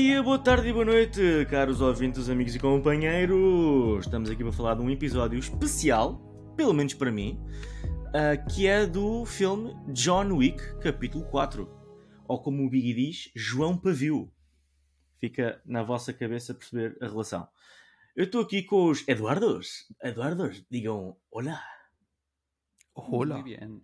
Bom dia, boa tarde e boa noite, caros ouvintes, amigos e companheiros. Estamos aqui para falar de um episódio especial, pelo menos para mim, uh, que é do filme John Wick, capítulo 4. Ou como o Biggie diz, João Pavio. Fica na vossa cabeça perceber a relação. Eu estou aqui com os Eduardos. Eduardos, digam olá. Olá. Muy bien.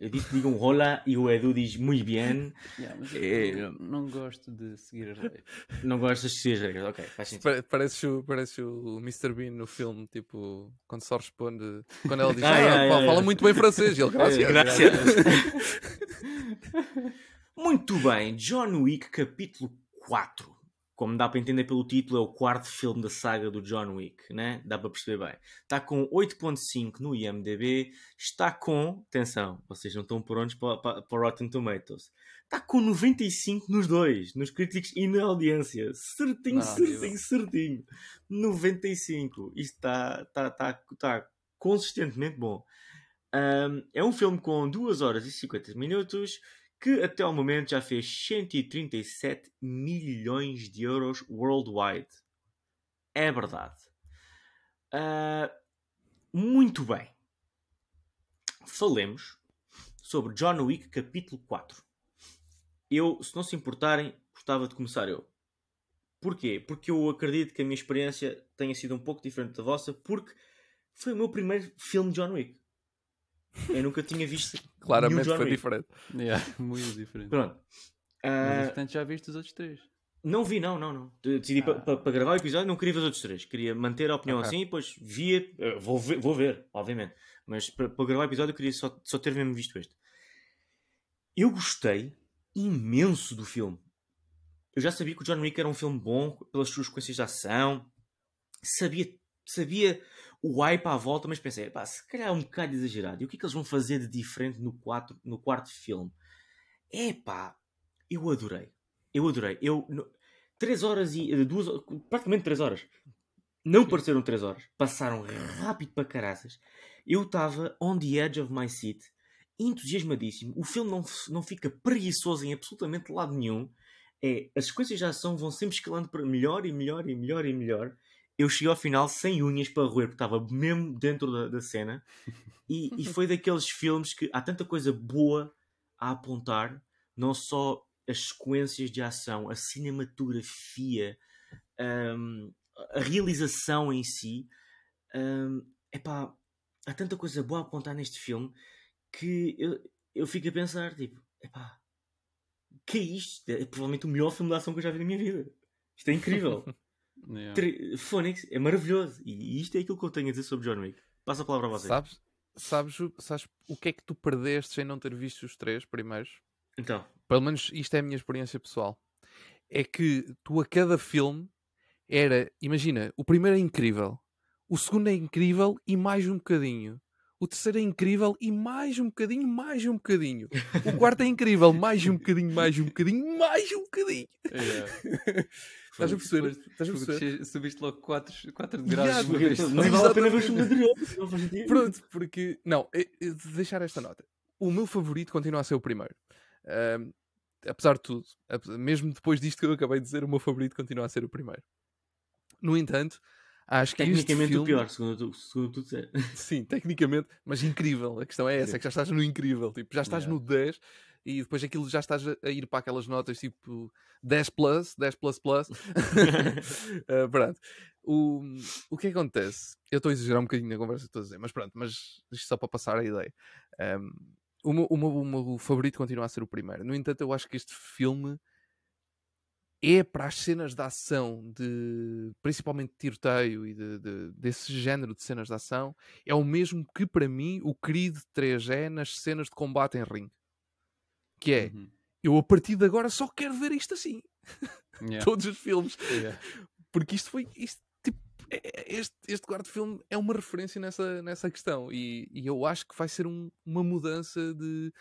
Eu disse digam olá e o Edu diz muito bem. Yeah, É, eu não gosto de seguir as regras. Não gostas de ser as regras, ok, faz sentido. Pa- Parece o, parece o Mr. Bean no filme, tipo, quando só responde. Quando ela diz, Ah, ah, yeah, fala, yeah, fala yeah. muito bem francês, e ele, graças. Graças. Muito bem, John Wick capítulo 4. Como dá para entender pelo título, é o quarto filme da saga do John Wick, né? Dá para perceber bem. Está com 8.5 no IMDB, está com, atenção, vocês não estão prontos para, para, para Rotten Tomatoes. Está com 95 nos dois, nos críticos e na audiência. Certinho, Ah, certinho, certinho. 95. Isto está, está, está, está consistentemente bom. Um, é um filme com 2 horas e 50 minutos que até ao momento já fez 137 milhões de euros worldwide. É verdade. Ah, muito bem. Falemos sobre John Wick capítulo 4. Eu, se não se importarem, gostava de começar eu. Porquê? Porque eu acredito que a minha experiência tenha sido um pouco diferente da vossa, porque foi o meu primeiro filme de John Wick. Eu nunca tinha visto Claramente John foi Wick. diferente. Yeah, muito diferente. Pronto. Mas, Ah, portanto, já viste os outros três. não vi, não, não, não. De- Decidi Ah. para gravar o episódio, não queria ver os outros três. Queria manter a opinião Ok. assim e depois via. eh, Vou ver, vou ver obviamente. Mas para gravar o episódio, eu queria só, só ter mesmo visto este. Eu gostei imenso do filme. Eu já sabia que o John Wick era um filme bom pelas suas sequências de ação. Sabia, sabia o hype à volta, mas pensei, pá, se calhar é um bocado exagerado. E o que é que eles vão fazer de diferente no, quatro, no quarto filme? É pá, eu adorei. Eu adorei. Eu, no, três horas e. eh, Duas, praticamente três horas. Não pareceram três horas. Passaram rápido para caraças. Eu estava on the edge of my seat, entusiasmadíssimo. O filme não, não fica preguiçoso em absolutamente lado nenhum. É, as sequências de ação vão sempre escalando para melhor e melhor e melhor e melhor. Eu cheguei ao final sem unhas para roer, porque estava mesmo dentro da, da cena. E, e foi daqueles filmes que há tanta coisa boa a apontar, não só as sequências de ação, a cinematografia, hum, a realização em si. Hum, epá, há tanta coisa boa a apontar neste filme que eu, eu fico a pensar, tipo, epá, que é isto? É provavelmente o melhor filme de ação que eu já vi na minha vida. Isto é incrível. Yeah. Tri- Phoenix é maravilhoso. E isto é aquilo que eu tenho a dizer sobre John Wick. Passa a palavra a vocês. Sabes, sabes, o- sabes o que é que tu perdeste sem não ter visto os três primeiros? Então, Pelo menos isto é a minha experiência pessoal. É que tu a cada filme era, imagina, o primeiro é incrível, o segundo é incrível e mais um bocadinho. O terceiro é incrível e mais um bocadinho, mais um bocadinho. O quarto é incrível, mais um bocadinho, mais um bocadinho, mais um bocadinho. Yeah. Estás a perceber? Estás a perceber? Subiste logo 4 quatro Yeah, graus. nem vale a pena ver o filme anterior. Não. Pronto, porque. Não, eh, de deixar esta nota. O meu favorito continua a ser o primeiro. Ahm, apesar de tudo, mesmo depois disto que eu acabei de dizer, o meu favorito continua a ser o primeiro. No entanto, acho que Tecnicamente filme... o pior, segundo tu, segundo tu disser. Sim, tecnicamente, mas incrível. A questão é essa, é que já estás no incrível. Tipo, já estás Yeah. no 10 e depois aquilo já estás a ir para aquelas notas tipo 10 plus, 10 plus plus. Ah, pronto. O, o que acontece? Eu estou a exagerar um bocadinho na conversa que estou a dizer, mas pronto, mas isto só para passar a ideia. Ahm, o, meu, o, meu, o meu favorito continua a ser o primeiro. No entanto, eu acho que este filme é para as cenas de ação, de principalmente de tiroteio e de, de- desse género de cenas de ação, é o mesmo que para mim o Creed 3 é nas cenas de combate em ringue. Que é, Uhum. eu a partir de agora só quero ver isto assim. Yeah. Todos os filmes. Yeah. Porque isto foi. Isto, tipo, é- é- este, este quarto filme é uma referência nessa, nessa questão. E, e eu acho que vai ser um- uma mudança de.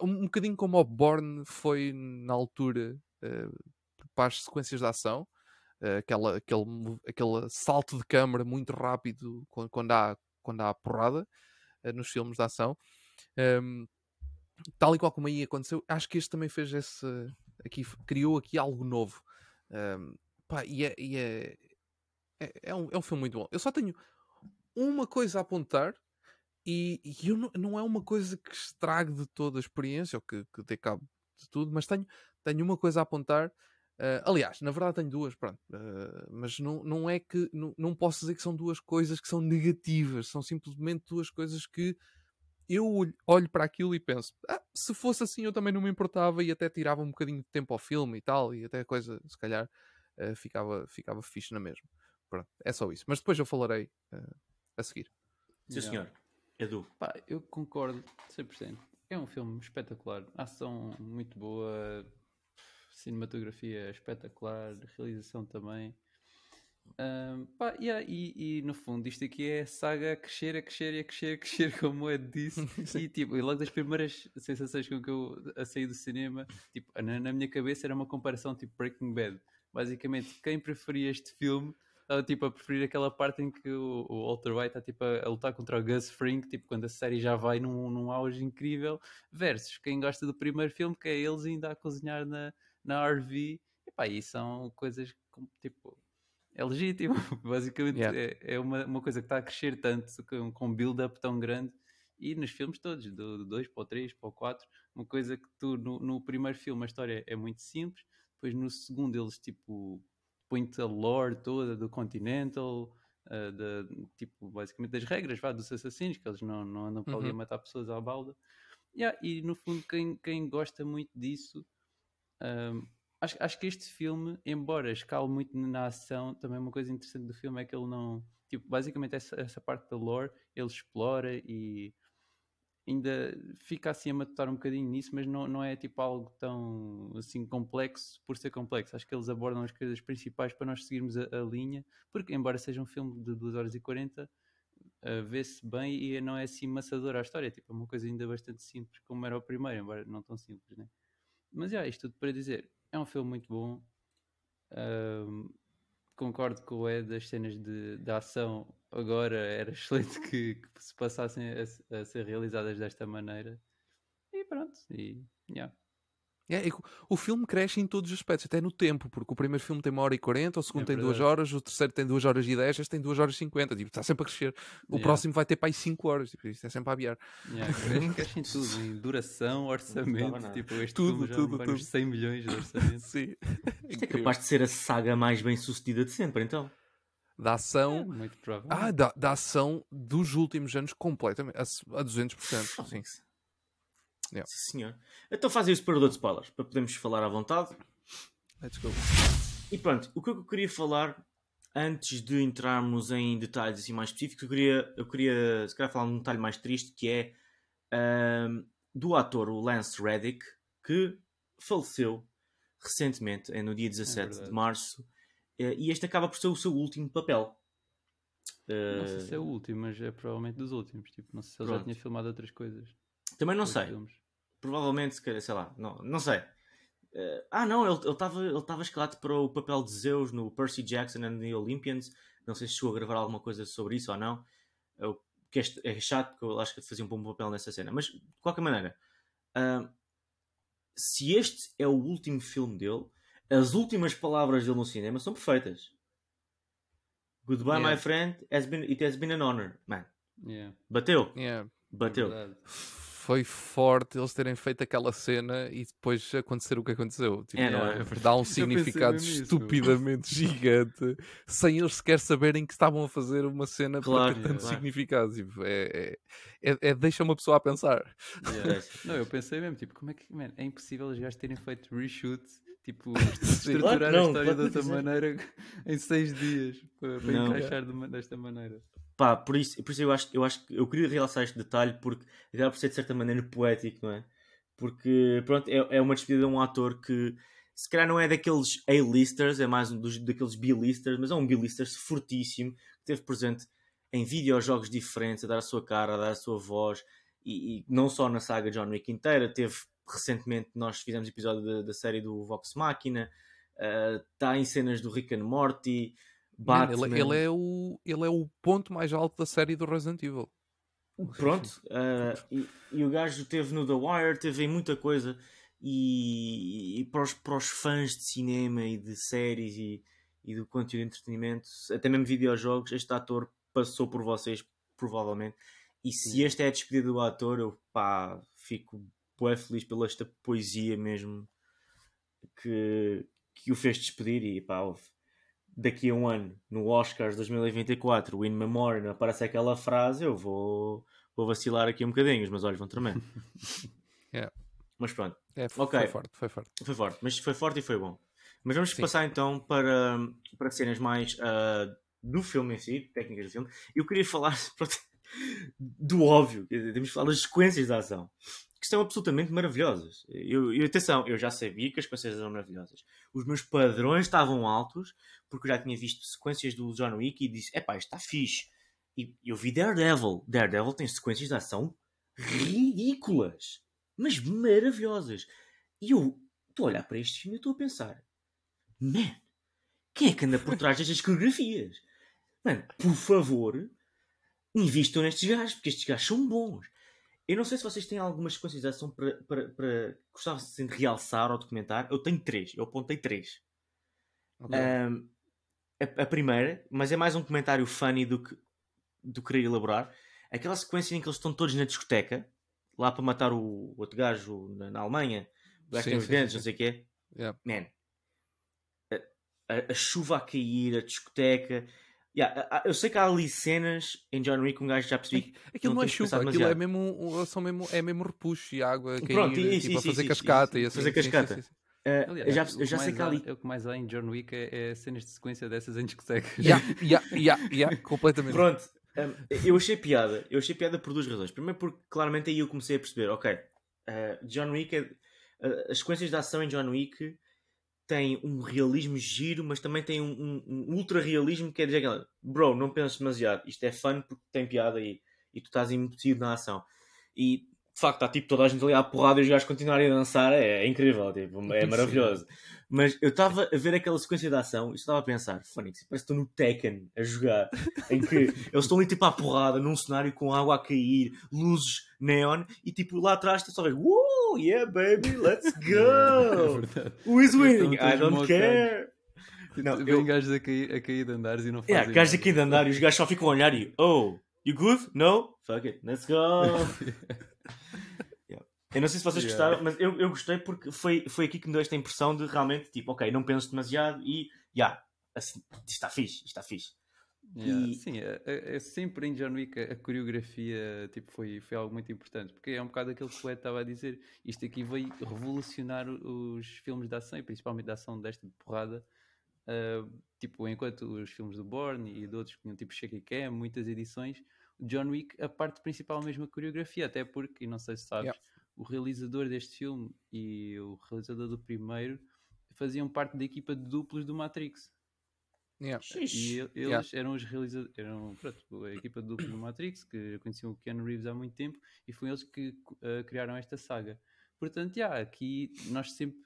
Um, um bocadinho como o Born foi na altura eh, para as sequências de ação. eh, aquela, aquele, aquele salto de câmara muito rápido quando, quando, há, quando há porrada eh, nos filmes de ação. Ehm, tal e qual como aí aconteceu, acho que este também fez esse. Aqui, criou aqui algo novo. Ahm, pá, e é, e é, é, é um, é um filme muito bom. Eu só tenho uma coisa a apontar e, e eu não, não é uma coisa que estrague de toda a experiência ou que, que dê cabo de tudo, mas tenho, tenho uma coisa a apontar. Ah, aliás, na verdade tenho duas, pronto. Ah, mas não, não é que não, não posso dizer que são duas coisas que são negativas, são simplesmente duas coisas que eu olho- para aquilo e penso, "Ah, se fosse assim eu também não me importava e até tirava um bocadinho de tempo ao filme e tal, e até a coisa, se calhar, eh, ficava, ficava fixe na mesma. Pronto, é só isso. Mas depois eu falarei eh, a seguir. Sim, senhor. Edu. Pá, eu concordo 100%. É um filme espetacular. Ação muito boa, cinematografia espetacular, realização também. Ahm, pá, yeah, e, e no fundo, isto aqui é a saga a crescer, a crescer, a crescer, a crescer, como o Ed disse. e tipo, e logo das primeiras sensações com que eu a sair do cinema, tipo, na, na minha cabeça era uma comparação tipo Breaking Bad. Basicamente, quem preferia este filme estava tipo a preferir aquela parte em que o, o Walter White está tipo a, a lutar contra o Gus Fring, tipo quando a série já vai num, num auge incrível, versus quem gosta do primeiro filme, que é eles ainda a cozinhar na, na RV. E pá, e são coisas como, tipo. É legítimo, basicamente Yeah. é, é uma, uma coisa que está a crescer tanto, com, com um build-up tão grande, e nos filmes todos, do 2 para o 3, para o 4, uma coisa que tu no, no primeiro filme a história é muito simples, depois no segundo eles tipo põem-te a lore toda do Continental, uh, da- tipo, basicamente das regras vá, dos assassinos, que eles não, não andam para ali a Uhum. matar pessoas à balda. Yeah, e no fundo, quem, quem gosta muito disso, um, acho, acho que este filme, embora escale muito na ação, também uma coisa interessante do filme é que ele não. Tipo, basicamente essa, essa parte da lore ele explora e ainda fica assim a matutar um bocadinho nisso, mas não, não é tipo algo tão assim complexo por ser complexo. Acho que eles abordam as coisas principais para nós seguirmos a, a linha, porque embora seja um filme de 2 horas e 40, uh, vê-se bem e não é assim maçadora a história, tipo é uma coisa ainda bastante simples, como era o primeiro, embora não tão simples, né? Mas já, isto tudo para dizer, é um filme muito bom. Concordo com o Ed, das cenas de, de ação agora era excelente que, que se passassem a, a ser realizadas desta maneira. E pronto, e yeah. É, o filme cresce em todos os aspectos, até no tempo, porque o primeiro filme tem uma hora e 40, o segundo É tem duas horas, o terceiro tem duas horas e 10, este tem duas horas e 50. Tipo, está sempre a crescer. O Yeah. próximo vai ter para aí 5 horas. Tipo, isto é sempre a aviar. Yeah, cresce, cresce em tudo, em duração, orçamento, tipo, este Tudo, filme já tudo, vai tudo. nos 100 milhões de orçamento. Sim. Isto é capaz de ser a saga mais bem sucedida de sempre, então. Da É, ação. muito provável. Ah, da, da ação dos últimos anos completamente. A, a 200%. Sim. Yeah. Sim, senhor. Então faz aí o separador de spoilers, para podermos falar à vontade. Let's go. E pronto, o que eu queria falar, antes de entrarmos em detalhes assim mais específicos, eu queria, eu queria se calhar falar de um detalhe mais triste, que é ahm, do ator, o Lance Reddick, que faleceu recentemente, é no dia 17 de verdade. março, eh, e este acaba por ser o seu último papel. Não sei Eh, se é o último, mas é provavelmente dos últimos. Tipo, não sei se ele já tinha filmado outras coisas. também não sei, filmes. Provavelmente, se calhar, sei lá, não, não sei. Eh, ah, não, ele estava ele estava escalado para o papel de Zeus no Percy Jackson and the Olympians. Não sei se chegou a gravar alguma coisa sobre isso ou não. É o que é, é chato, porque eu acho que fazia um bom papel nessa cena. Mas, de qualquer maneira, ah, se este é o último filme dele, as últimas palavras dele no cinema são perfeitas. Goodbye, Yeah. my friend. Has been, it has been an honor. Man, Yeah, bateu. Yeah. é Bateu. verdade. Foi forte eles terem feito aquela cena e depois acontecer o que aconteceu. Tipo, É, não é? Dá um significado estupidamente gigante sem eles sequer saberem que estavam a fazer uma cena Claro, para ter tanto significado. Tipo, é, é, é- é- deixa uma pessoa a pensar. Yeah. Não, eu pensei mesmo, tipo, como é que, man, é impossível os gajos terem feito reshoot, tipo, Claro estruturar a não, história claro de outra não. maneira em seis dias para, encaixar de desta maneira. Pá, por isso, por isso eu, acho, eu acho que eu queria realçar este detalhe porque acaba por ser de certa maneira poético, não é? Porque, pronto, é, é uma despedida de um ator que se calhar não é daqueles A-listers, é mais um dos, daqueles B-listers, mas é um B-lister fortíssimo que esteve presente em videojogos diferentes, a dar a sua cara, a dar a sua voz e, e não só na saga John Wick inteira, teve recentemente, nós fizemos episódio da, da série do Vox Machina, está em cenas do Rick and Morty, Man, Batman. ele, ele é o, ele é o ponto mais alto da série do Resident Evil. Pronto, ah, e, e o gajo teve no The Wire, teve em muita coisa, e, e para, os, para os fãs de cinema e de séries e, e do conteúdo de entretenimento, até mesmo videojogos, este ator passou por vocês, provavelmente. E se este é a despedida do ator, eu pá, fico bem feliz pela esta poesia mesmo que, que o fez despedir. E pá, ouve, daqui a um ano, no Oscars 2024, o In Memoriam, aparece aquela frase, eu vou, vou vacilar aqui um bocadinho, os meus olhos vão tremer. Yeah. Mas pronto, É, foi, Ok. foi forte, foi forte. foi forte, mas foi forte e foi bom. Mas vamos Sim. passar então para, para cenas mais ah, do filme em si, técnicas do filme. Eu queria falar pronto, do óbvio, temos de falar das sequências da ação, que são absolutamente maravilhosas. Eu, atenção, eu já sabia que as sequências eram maravilhosas. Os meus padrões estavam altos, porque eu já tinha visto sequências do John Wick e disse: epá, isto está fixe. E eu vi Daredevil. Daredevil tem sequências de ação ridículas, mas maravilhosas. E eu estou a olhar para este filme e estou a pensar: man, quem é que anda por trás destas coreografias? Mano, por favor, invistam nestes gajos, porque estes gajos são bons. Eu não sei se vocês têm algumas sequências para, para, para de realçar ou documentar. Eu tenho três, eu apontei três. Ok. Um, a, a primeira, mas é mais um comentário funny do que, do que querer elaborar. Aquela sequência em que eles estão todos na discoteca, lá para matar o outro gajo na, na Alemanha, o gajo tem os dentes, não sei o quê. Yeah. Man, a, a- a chuva a cair, a discoteca. Yeah, eu sei que há ali cenas em John Wick, um gajo já percebi. Aquilo não não, é chuva, aquilo é mesmo, um- são mesmo, é mesmo repuxo e água a cair, Pronto, isso, tipo, a fazer isso, cascata isso, e assim. fazer sim, sim, cascata. sim, sim. Uh, Aliás, eu já, eu já que sei que há ali. é O que mais há em John Wick é, é cenas de sequência dessas em discotecas. Yeah, yeah, yeah, yeah, completamente. Pronto, um, eu achei piada. Eu achei piada por duas razões. Primeiro, porque claramente aí eu comecei a perceber: ok, uh, John Wick, é, uh, as sequências de ação em John Wick têm um realismo giro, mas também tem um, um, um ultra realismo que é dizer bro, não penses demasiado, isto é fun porque tem piada e, e tu estás embutido na ação. E de facto, está tipo toda a gente ali à porrada e os gajos continuarem a dançar, é, é incrível, tipo, é maravilhoso. Mas eu estava a ver aquela sequência de ação e estava a pensar, Phoenix, parece que estou no Tekken a jogar, em que eles estão ali tipo à porrada, num cenário com água a cair, luzes neon, e tipo lá atrás tu só vês, Woo, yeah baby, let's É go! verdade. Who is winning? I don't care! Não, Vem eu- gajos a cair, a cair de andares e não fazem Yeah, gajos nada. aqui de andar e os gajos só ficam a olhar e Oh, you good? No? Fuck it, let's go! Eu não sei se vocês Yeah. gostaram, mas eu, eu gostei porque foi, foi aqui que me deu esta impressão de realmente, tipo, ok, não penso demasiado e, yeah, assim, isto está fixe, isto está fixe. Yeah, E- Sim, é, é- é sempre em John Wick a, a coreografia tipo, foi, foi algo muito importante, porque é um bocado aquilo que o Ed estava a dizer. Isto aqui veio revolucionar os filmes de ação e principalmente da ação desta de porrada. ah, tipo, enquanto os filmes do Bourne e de outros que tinham tipo Shaky Cam, muitas edições, John Wick, a parte principal mesmo a coreografia, até porque, e não sei se sabes, Yeah. O realizador deste filme e o realizador do primeiro faziam parte da equipa de duplos do Matrix. Yeah. E eles Yeah. eram os realizadores, eram pronto, a equipa de duplo do Matrix, que conheciam o Keanu Reeves há muito tempo, e foram eles que eh, criaram esta saga. Portanto, já, aqui nós sempre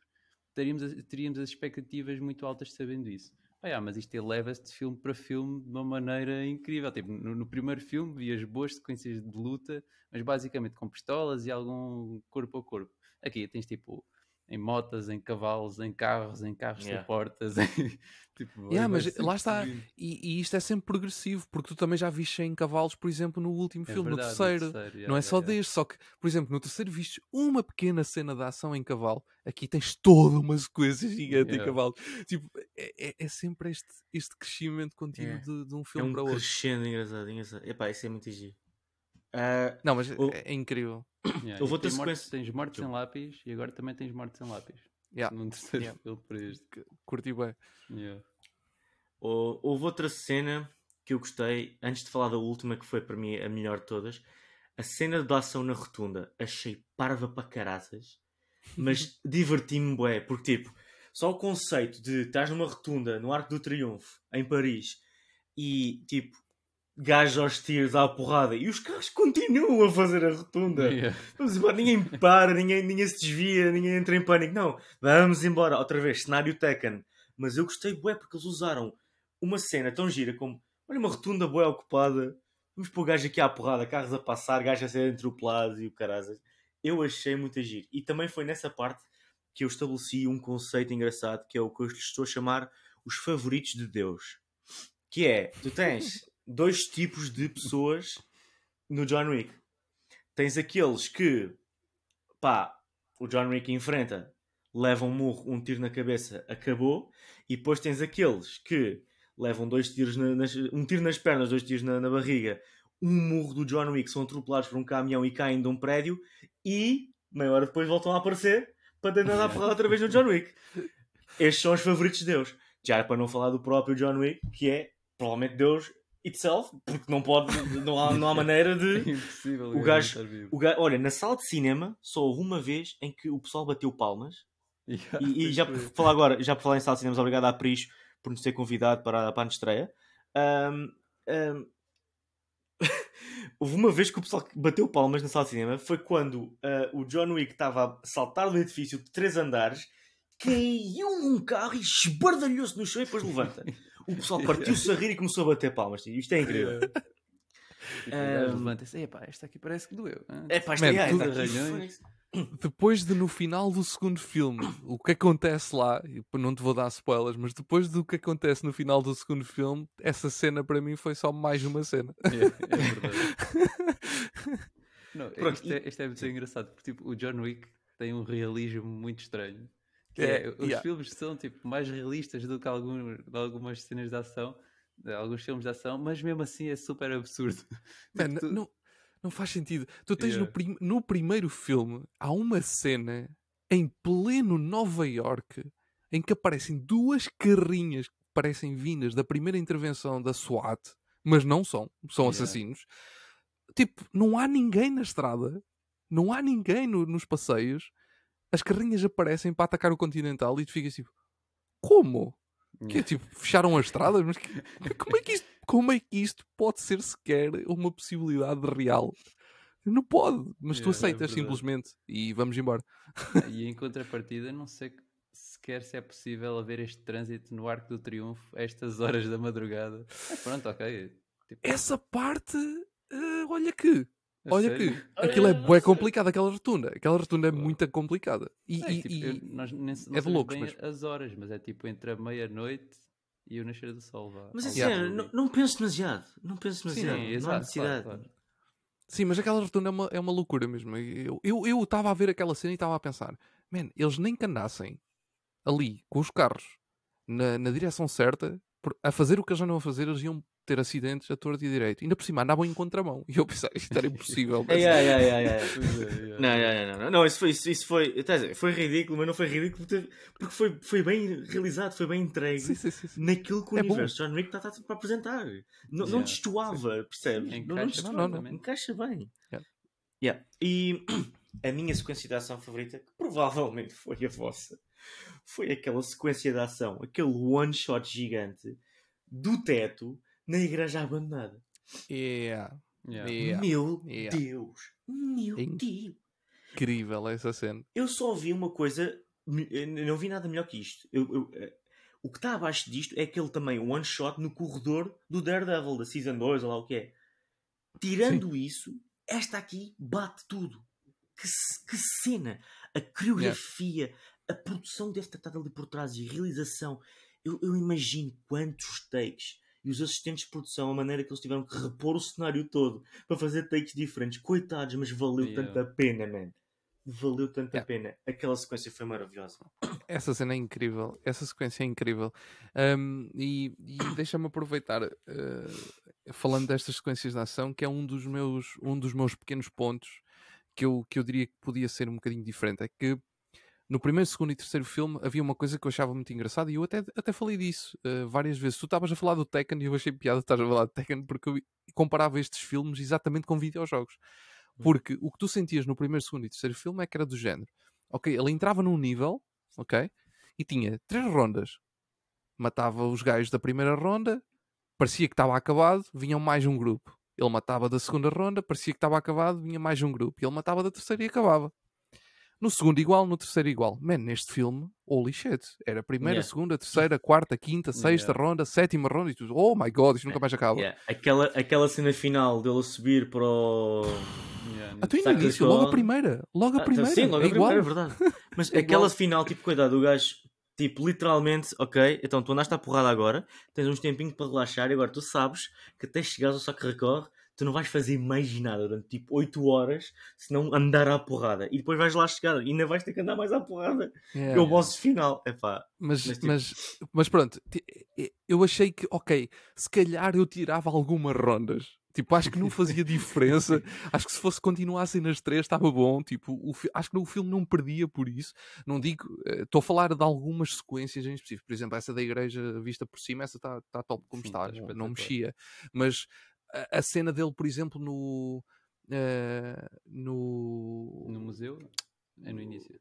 teríamos, teríamos as expectativas muito altas sabendo isso. Ah, já, mas isto eleva-se de filme para filme de uma maneira incrível. Tipo, no, no primeiro filme vias boas sequências de luta, mas basicamente com pistolas e algum corpo a corpo. Aqui tens tipo em motas, em cavalos, em carros, em carros Yeah. sem portas. em- tipo, Yeah, mas lá está. E, e isto é sempre progressivo, porque tu também já viste em cavalos, por exemplo, no último É filme, no verdade, terceiro. yeah, não é só deste, só que, por exemplo, no terceiro viste uma pequena cena de ação em cavalo, aqui tens toda uma sequência gigante em cavalo. Tipo, é, é- é sempre este, este crescimento contínuo É. de, de um É filme um para outro. crescendo engraçado, engraçado. Epá, isso é muito giro. Ah, Não, mas O- é, é incrível. Yeah, Eu vou ter sequência- Tens mortes sem lápis e agora também tens mortes sem lápis. Yeah. Num terceiro Yeah. filme para este. Curti bem. Yeah. Hou- Houve outra cena que eu gostei, antes de falar da última, que foi para mim a melhor de todas. A cena de ação na rotunda. Achei parva para caraças, mas diverti-me bué, porque tipo, só o conceito de estás numa rotunda no Arco do Triunfo, em Paris, e tipo, gajos aos tiros à porrada, e os carros continuam a fazer a rotunda. Yeah. Vamos embora, ninguém para, ninguém, ninguém se desvia, ninguém entra em pânico. Não, vamos embora. Outra vez, cenário Tekken. Mas eu gostei, bué, porque eles usaram uma cena tão gira como, olha, uma rotunda bué ocupada. Vamos pôr o gajo aqui à porrada, carros a passar, gajos a ser atropelados e o carazas. Eu achei muito giro. E também foi nessa parte que eu estabeleci um conceito engraçado que é o que eu estou a chamar os favoritos de Deus. Que é, tu tens dois tipos de pessoas no John Wick. Tens aqueles que, pá, o John Wick enfrenta, leva um murro, um tiro na cabeça, acabou. E depois tens aqueles que levam dois tiros na- nas, um tiro nas pernas, dois tiros na, na barriga, um murro do John Wick, são atropelados por um caminhão e caem de um prédio e meia hora depois voltam a aparecer para tentar dar porrada outra vez no John Wick. Estes são os favoritos de Deus. Já para não falar do próprio John Wick, que é provavelmente Deus itself, porque não pode, não há, não há maneira de. Impossível. O gajo- O ga- Olha, na sala de cinema só houve uma vez em que o pessoal bateu palmas Yeah, e, e já por falar agora, já por falar em sala de cinemas, obrigado à Pris por nos ter convidado para, para a estreia. Ahm, ahm, Houve uma vez que o pessoal que bateu palmas na sala de cinema foi quando ah, o John Wick estava a saltar do edifício de três andares, caiu num carro e esbardalhou-se no chão e depois levanta. O pessoal partiu-se a rir e começou a bater palmas. Isto é incrível. Ahm. levanta-se, epá, esta aqui parece que doeu. hã?" É pá, isto Man, é, Arranhões. foi- Depois de no final do segundo filme, o que acontece lá, não te vou dar spoilers, mas depois do que acontece no final do segundo filme, essa cena para mim foi só mais uma cena. É, é verdade. Não, Pronto, isto, é, isto é muito engraçado, porque tipo, o John Wick tem um realismo muito estranho. Que É, é, os yeah. filmes são tipo, mais realistas do que algum, algumas cenas de ação, alguns filmes de ação, mas mesmo assim é super absurdo. Man, Tipo, tu- não, não faz sentido. Tu tens no, Yeah. prim- no primeiro filme, há uma cena em pleno Nova York em que aparecem duas carrinhas que parecem vindas da primeira intervenção da SWAT, mas não são, são Yeah. assassinos. Tipo, não há ninguém na estrada, não há ninguém no- nos passeios. As carrinhas aparecem para atacar o Continental e tu ficas tipo, como? Que é tipo, fecharam as estradas? Mas que- como, é que isto, como é que isto pode ser sequer uma possibilidade real? Não pode, mas tu é aceitas verdade. simplesmente e vamos embora. E em contrapartida, não sei que- sequer se é possível haver este trânsito no Arco do Triunfo a estas horas da madrugada. Pronto, ok. Tipo, Essa parte, eh, olha que, olha sério? que, aquilo é bué não sei. complicado, aquela rotunda. Aquela rotunda é muito complicada. E, É, e- tipo, e- eu- nós nem, não é de loucos, bem mas- as horas, mas é tipo entre a meia-noite e o nascer do sol. Vá, Mas é Algo sério, ali. não, não penso demasiado. Não penso Sim, demasiado. não há exato, necessidade. claro, claro. Sim, mas aquela rotunda é uma, é uma loucura mesmo. Eu estava a ver aquela cena e estava a pensar, man, eles nem que andassem ali com os carros na, na direção certa, por- a fazer o que eles andam a fazer, eles iam ter acidentes a torto e a direito. Ainda por cima andavam em contramão. E eu pensei, isto era impossível. É, é, é, é, é. Pois é, yeah. Não, não, não, não, não, isso foi, isso, isso foi, dizer, foi ridículo, mas não foi ridículo porque porque foi, foi bem realizado, foi bem entregue Sim, sim, sim, sim. naquilo que o É bom. universo de John Wick está para apresentar. Não, não Yeah. destoava, percebes? Sim, não, não encaixa destoava, Não, não, não. encaixa bem. Yeah. Yeah. E a minha sequência de ação favorita, que provavelmente foi a vossa, foi aquela sequência de ação, aquele one shot gigante do teto na igreja abandonada. Yeah. Yeah. Yeah. Meu Yeah. Deus! Meu In- Deus! Incrível essa cena. Eu só vi uma coisa, não vi nada melhor que isto. Eu- eu, eh, o que está abaixo disto é aquele também one shot no corredor do Daredevil, da Season 2, ou lá o que é. Tirando isso, esta aqui bate tudo. Que, que cena! A coreografia, a produção deve ter estado ali por trás e a realização. Eu, eu imagino quantos takes e os assistentes de produção, a maneira que eles tiveram que repor o cenário todo para fazer takes diferentes. Coitados, mas valeu Yeah. tanta pena, man. Valeu tanta Yeah. pena. Aquela sequência foi maravilhosa. Essa cena é incrível, essa sequência é incrível. Ahm, e e deixa-me aproveitar, eh, falando destas sequências de ação, que é um dos meus, um dos meus pequenos pontos que eu, que eu diria que podia ser um bocadinho diferente. É que no primeiro, segundo e terceiro filme havia uma coisa que eu achava muito engraçada e eu até, até falei disso eh, várias vezes. Tu estavas a falar do Tekken e eu achei piada estar a falar do Tekken porque eu comparava estes filmes exatamente com videojogos. Porque o que tu sentias no primeiro, segundo e terceiro filme é que era do género. Ok, ele entrava num nível, ok? E tinha três rondas. Matava os gajos da primeira ronda, parecia que estava acabado, vinham mais um grupo. Ele matava da segunda ronda, parecia que estava acabado, vinha mais um grupo. E ele matava da terceira e acabava. No segundo igual, no terceiro igual. Man, neste filme, holy shit. Era primeira, Yeah. segunda, terceira, quarta, quinta, sexta Yeah. ronda, sétima ronda e tudo. Oh my god, isto nunca mais acaba. Yeah. Aquela, aquela cena final dele a subir para o. Yeah, Até no Saca início, só- logo a primeira. Logo a Ah, primeira. Sim, logo é a igual. primeira, é verdade. Mas É aquela igual. final, tipo, cuidado, o gajo, tipo, literalmente, ok, então tu andaste à porrada agora, tens uns tempinhos para relaxar e agora tu sabes que até chegares ao saco recorre, tu não vais fazer mais nada durante tipo 8 horas se não andar à porrada. E depois vais lá chegar e ainda vais ter que andar mais à porrada. Yeah. É o boss final. Epá, Mas, Mas, mas, tipo- mas, pronto, ti- eh, eu achei que, ok, se calhar eu tirava algumas rondas. Tipo, acho que não fazia diferença. acho que se fosse continuassem nas três estava bom. Tipo, o acho que o filme não perdia por isso. Não digo, eh, estou a falar de algumas sequências em específico. Por exemplo, essa da igreja vista por cima, essa está tá top como Sim, está. tá não espetacular. mexia. Mas a, a cena dele, por exemplo, no. eh, no... No museu? É no início.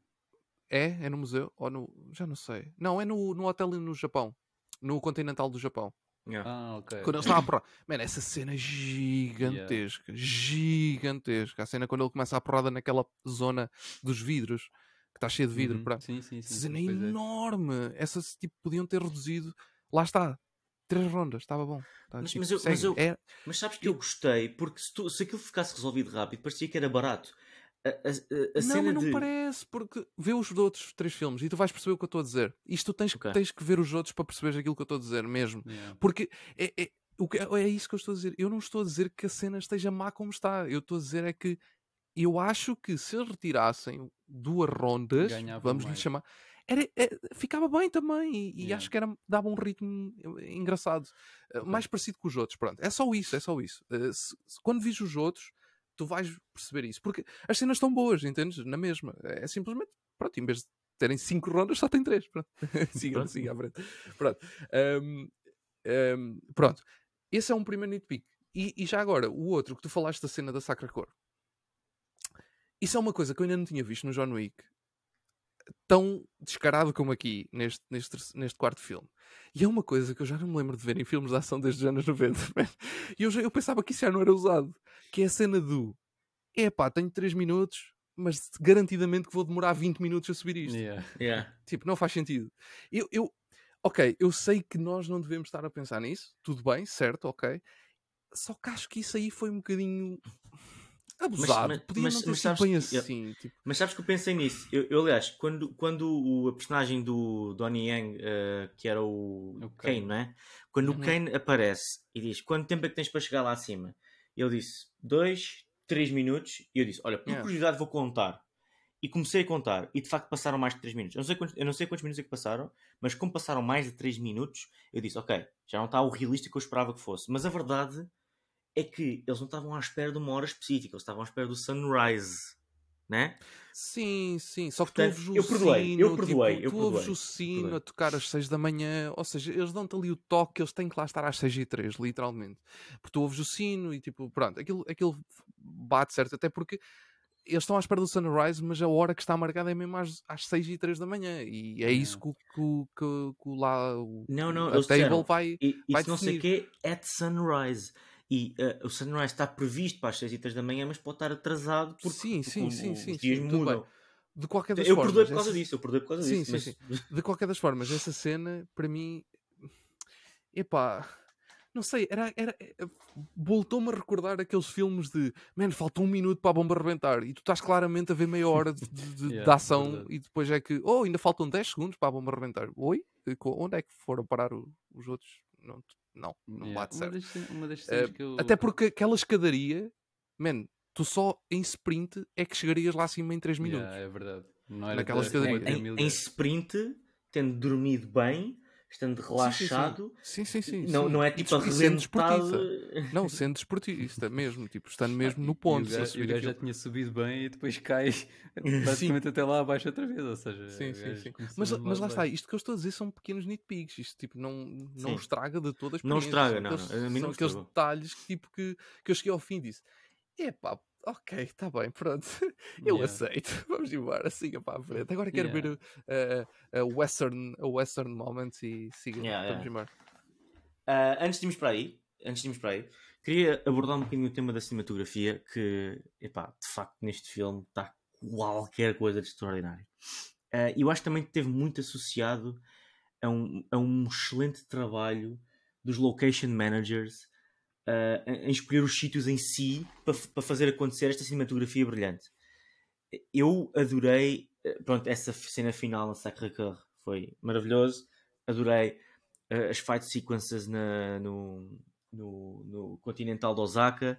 É? É no museu? Ou no. Já não sei. Não, é no, no hotel no Japão. No Continental do Japão. yeah. Ah, Ah, ok. Quando ele estava a porrar. Mano, essa cena é gigantesca. Gigantesca. A cena quando ele começa a porrada naquela zona dos vidros. Que está cheio de vidro. Uhum. pronto. Sim, sim, sim. Cena sim, é. enorme. Essa tipo, podiam ter reduzido. Lá está. Três rondas. Estava bom. Mas- tipo, mas eu- mas eu- É- Mas sabes que eu gostei, porque se, tu- se aquilo ficasse resolvido rápido, parecia que era barato. A, a- a- não, mas não de. parece, porque vê os outros três filmes e tu vais perceber o que eu estou a dizer. Isto tu tens, Ok. tens que ver os outros para perceberes aquilo que eu estou a dizer mesmo. Yeah. Porque é, é, o que, é isso que eu estou a dizer. Eu não estou a dizer que a cena esteja má como está. Eu estou a dizer é que eu acho que se eles retirassem duas rondas, vamos lhe chamar, era, é- ficava bem também. E, e Yeah. acho que era, dava um ritmo eh, engraçado. Eh, Ok. Mais parecido com os outros. Pronto. É só isso, é só isso. Eh, se- se- quando vis os outros, tu vais perceber isso. Porque as cenas estão boas, entendes? Na mesma. É simplesmente, pronto, em vez de terem cinco rondas, só tem três. Pronto. siga, siga à frente. Pronto. Ahm, ahm, pronto. Esse é um primeiro nitpick. E, e já agora, o outro que tu falaste da cena da Sacra Cor. Isso é uma coisa que eu ainda não tinha visto no John Wick. Tão descarado como aqui, neste, neste, neste quarto filme. E é uma coisa que eu já não me lembro de ver em filmes de ação desde os anos 90. man. E eu, já- eu pensava que isso já não era usado. Que é a cena do... Epá, tenho 3 minutos, mas garantidamente que vou demorar 20 minutos a subir isto. Yeah. Yeah. Tipo, não faz sentido. Eu, eu, ok, eu sei que nós não devemos estar a pensar nisso, tudo bem, certo, ok. Só que acho que isso aí foi um bocadinho abusado. mas- Podia mas- não ter mas sabes bem que eu- assim. Tipo, Mas sabes que eu pensei nisso? Eu, eu, aliás, quando, quando o, a personagem do Donnie Yang, eh, que era o, O Kane, não é? Quando Uhum. o Kane aparece e diz quanto tempo é que tens para chegar lá acima? Ele disse dois, três minutos. E eu disse: Olha, por Yeah. curiosidade vou contar. E comecei a contar. E de facto passaram mais de 3 minutos. Eu não sei quantos, eu não sei quantos minutos é que passaram, mas como passaram mais de 3 minutos, eu disse: Ok, já não está o realista que eu esperava que fosse. Mas a verdade é que eles não estavam à espera de uma hora específica, eles estavam à espera do sunrise. Né? sim, sim. Só que Portanto, tu ouves o eu perdoei, sino. eu perdoei, tipo, eu tu ouves perdoei, o sino perdoei. a tocar às 6 da manhã. Ou seja, eles dão-te ali o toque, eles têm que lá estar às 6 e 3, literalmente. Porque tu ouves o sino e tipo, pronto, aquilo, aquilo bate certo. Até porque eles estão à espera do sunrise, mas a hora que está marcada é mesmo às, às 6 e 3 da manhã. E é isso que, o- que, que, que lá o, Não, não, a table disseram, vai. E vai isso não sei o quê, at sunrise. E eh, o sunrise está previsto para as 6 e 3 da manhã, mas pode estar atrasado porque, Sim, porque sim, o- sim, os sim, dias sim, mudam. De qualquer das Eu formas. perdoei por causa essa- disso, eu perdoei por causa Sim, disso. sim, mas- De qualquer das formas, essa cena, para mim, epá, não sei, era, era, eh, voltou-me a recordar aqueles filmes de, man, falta um minuto para a bomba rebentar e tu estás claramente a ver meia hora de, de- de- de Yeah, ação verdade. e depois é que, oh, ainda faltam 10 segundos para a bomba rebentar. Oi? Onde é que foram parar os outros? Não, não, não Yeah. bate Uma certo. das, uma das que eu. Até porque aquela escadaria, man, tu só em sprint é que chegarias lá acima em 3 minutos. Yeah, é verdade. Não era Naquela da- escadaria. da em, em sprint, tendo dormido bem, estando Sim, sim, sim. relaxado, Sim, sim, sim. não, não é tipo a des- sendo relentado. desportista. Não, sendo desportista mesmo, tipo, estando mesmo no ponto. e o gajo já tinha subido bem e depois cai basicamente até lá abaixo outra vez. Ou seja, Sim, sim, sim. Mas, mas lá está, isto que eu estou a dizer são pequenos nitpicks. Isto tipo, não, não Sim. estraga de toda a Não estraga, não, aqueles, não. A mim não são aqueles detalhes que, tipo, que, que eu cheguei ao fim e disse: epá, ok, está bem, pronto, eu Yeah. aceito, vamos embora, siga para a frente. Agora quero Yeah. ver uh, a, Western, Western Moment e siga, Yeah, vamos embora. Ah, antes de irmos para aí, antes de irmos para aí, queria abordar um bocadinho o tema da cinematografia, que, epá, de facto, neste filme está qualquer coisa de extraordinário. E eu acho também que teve muito associado a um, a um excelente trabalho dos location managers ah, em escolher os sítios em si para, para fazer acontecer esta cinematografia brilhante. Eu adorei eh, pronto, essa cena final na Sacré-Cœur foi maravilhoso. Adorei uh, as fight sequences na, no, no, no Continental de Osaka.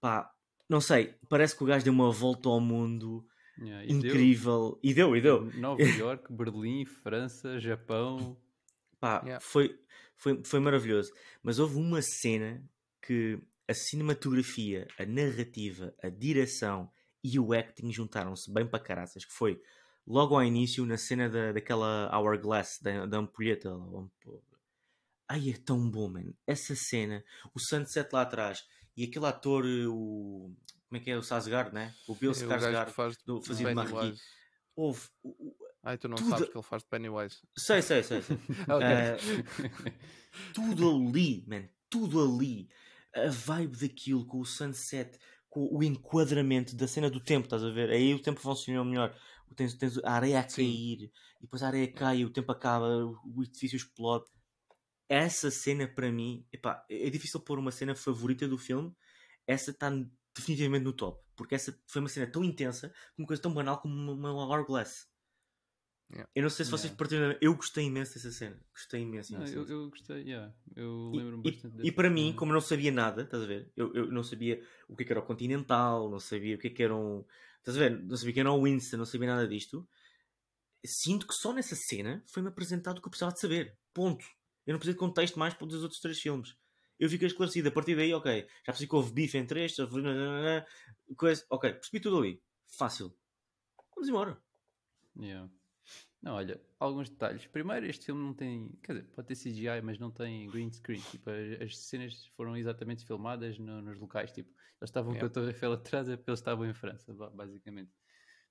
Pá, não sei, parece que o gajo deu uma volta ao mundo Yeah, e incrível. deu. E deu, e deu. Nova York, Berlim, França, Japão. Pá, Yeah. foi, foi, foi maravilhoso. Mas houve uma cena que a cinematografia, a narrativa, a direção e o acting juntaram-se bem para caraças, que foi logo ao início, na cena da, daquela Hourglass, da, da ampo- Ai, é tão bom, man. Essa cena, o sunset lá atrás e aquele ator, o... Como é que é? O Sasgard, né? O Bill É que Skarsgård. faz do- fazia de Marquis. Houve... o- Ai, tu não Tudo- sabes que ele faz de Pennywise. Sei, sei, sei. sei. Ok. Eh, tudo ali, man, tudo ali. A vibe daquilo, com o sunset, com o enquadramento da cena do tempo, estás a ver? Aí o tempo funcionou melhor. Tens, tens a areia a Sim. cair, e depois a areia cai, o tempo acaba, o edifício explode. Essa cena, para mim, epá, é difícil pôr uma cena favorita do filme. Essa está definitivamente no top, porque essa foi uma cena tão intensa, uma coisa tão banal como uma, uma Hourglass. Yeah. Eu não sei se vocês Yeah. partilham. Eu gostei imenso dessa cena. Gostei imenso. Não, eu, eu gostei, yeah. Eu E- lembro-me e, bastante e dessa para mim, como eu não sabia nada, estás a ver? Eu, eu não sabia o que, é que era o Continental, não sabia o que, é que era um. Estás a ver? Não sabia que era um Winston, não sabia nada disto. Sinto que só nessa cena foi-me apresentado o que eu precisava de saber. Ponto. Eu não precisei de contexto mais para os outros três filmes. Eu fiquei esclarecido. A partir daí, ok. Já percebi que houve bife entre estes, coisa. Ok, percebi tudo ali. Fácil. Vamos embora. Yeah. Não, olha, alguns detalhes. Primeiro, este filme não tem. Quer dizer, pode ter CGI, mas não tem green screen. Tipo, as, as cenas foram exatamente filmadas no- nos locais. Tipo, eles estavam com Yeah. a Torre Eiffel atrás, é porque eles estavam em França, ba- basicamente.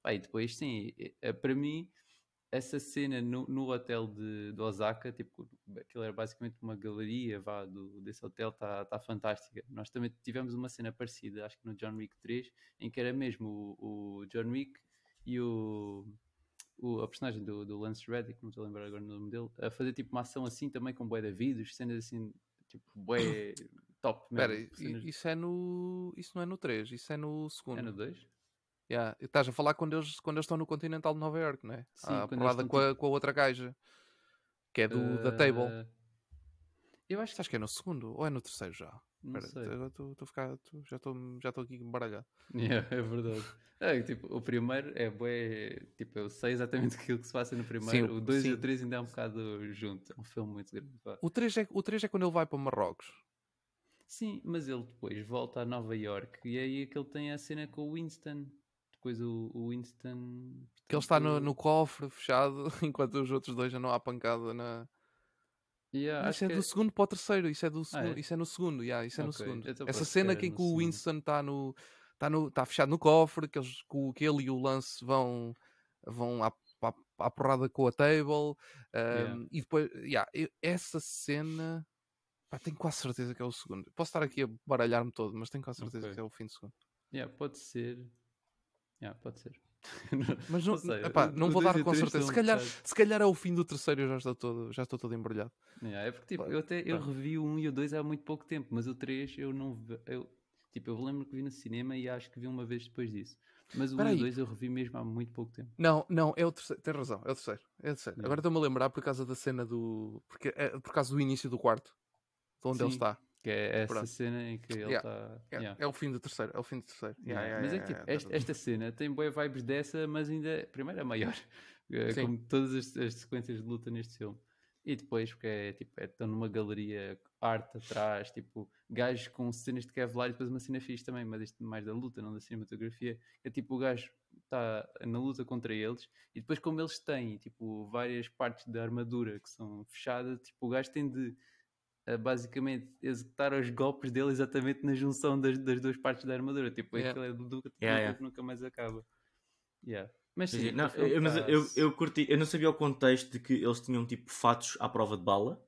E depois, sim, é- é- para mim, essa cena no, no hotel de, de Osaka, tipo, aquilo era basicamente uma galeria vá, do, desse hotel, está tá fantástica. Nós também tivemos uma cena parecida, acho que no John Wick 3, em que era mesmo o, o John Wick e o, o a personagem do, do Lance Reddick, não estou a lembrar agora o nome dele, a fazer tipo uma ação assim também com bué de vidros, cenas assim, tipo, bué top Espera, isso é no. Isso não é no 3, isso é no segundo. É no 2? Yeah. Estás a falar quando eles, quando eles estão no Continental de Nova York, não é? Sim, Ah, quando eles com, a, com a outra gaja. Que é do, da Table. Ah, Eu acho que Acho que é no segundo ou é no terceiro já? Não sei. agora a ficar. já estou já aqui baralhado. Yeah, é verdade. É, tipo, o primeiro é bué, tipo, eu sei exatamente aquilo que se passa no primeiro. Sim, o 2 e o 3 ainda é um bocado junto. É um filme muito grande. O 3, é, o 3 é quando ele vai para Marrocos. Sim, mas ele depois volta a Nova York e é aí que ele tem a cena com o Winston. Depois o, o Winston. Que ele está no, portanto, no cofre fechado, enquanto os outros dois já não há pancada na. Yeah, isso é do segundo para o terceiro, isso é, do segundo, é? isso é no segundo, yeah, isso é no Ok, segundo. então Essa cena que, em no que o segundo. Winston está no, está no, está fechado no cofre, que, eles, que, ele e o Lance vão, vão à, à, à porrada com a table, Yeah. um, e depois, yeah, essa cena, pá, tenho quase certeza que é o segundo. Posso estar aqui a baralhar-me todo, mas tenho quase certeza Ok. que é o fim do segundo. Yeah, pode ser. Yeah, pode ser. Mas não, sei, epá, não vou dar com certeza. Se calhar, se calhar é o fim do terceiro, eu já estou todo, já estou todo embrulhado. Yeah, é porque tipo, eu até eu pá. revi o 1 e o 2 há muito pouco tempo, mas o 3 eu não eu tipo, eu lembro que vi no cinema e acho que vi uma vez depois disso. Mas o 1 Espera e o aí. 2 eu revi mesmo há muito pouco tempo. Não, não, é o terceiro. Tem razão, é o terceiro. É o terceiro. Agora estou-me a lembrar por causa da cena do. Porque é por causa do início do quarto. De onde ele Sim, está. Que é essa Pronto. cena em que ele Yeah, está. É, yeah. é o fim do terceiro. É o fim do terceiro. Yeah, Yeah, yeah, mas é yeah, que tipo, yeah, esta, esta cena tem boas vibes dessa, mas ainda primeiro é maior, eh, como todas as, as sequências de luta neste filme. E depois, porque é tipo, é, estão numa galeria, arte atrás, tipo, gajos com cenas de Kevlar e depois uma cena fixe também, mas isto mais da luta, não da cinematografia. É tipo, o gajo está na luta contra eles e depois, como eles têm tipo, várias partes da armadura que são fechadas, tipo, o gajo tem de a basicamente executar os golpes dele exatamente na junção das, das duas partes da armadura. Tipo, Yeah. aquilo é do Yeah, do- yeah. que nunca mais acaba. Yeah. Mas Sim, não, eu, mas eu, eu curti, eu não sabia o contexto de que eles tinham tipo fatos à prova de bala.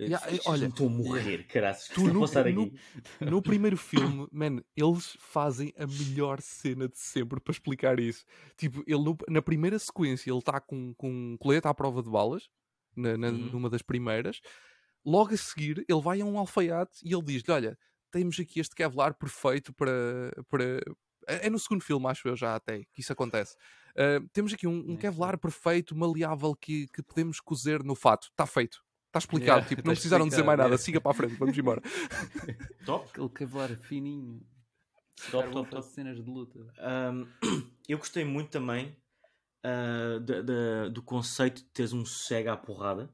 Yeah, olha, estou a morrer, caraças. tu no- no- aqui. No primeiro filme, man, eles fazem a melhor cena de sempre para explicar isso. Tipo, ele no- na primeira sequência ele está com, com um colete à prova de balas, na, na- Uhum. numa das primeiras. Logo a seguir, ele vai a um alfaiate e ele diz-lhe: Olha, temos aqui este Kevlar perfeito para, para É, é no segundo filme, acho eu já até, que isso acontece. Uh, temos aqui um, um Kevlar perfeito, maleável, que, que podemos cozer no fato. Está feito. Está explicado. Yeah, tipo, tá não precisaram dizer mais nada. yeah. Siga para a frente, vamos embora. Top. Aquele Kevlar fininho. Top, top, top. cenas de luta. Um, eu gostei muito também uh, da- da- do conceito de teres um cego à porrada.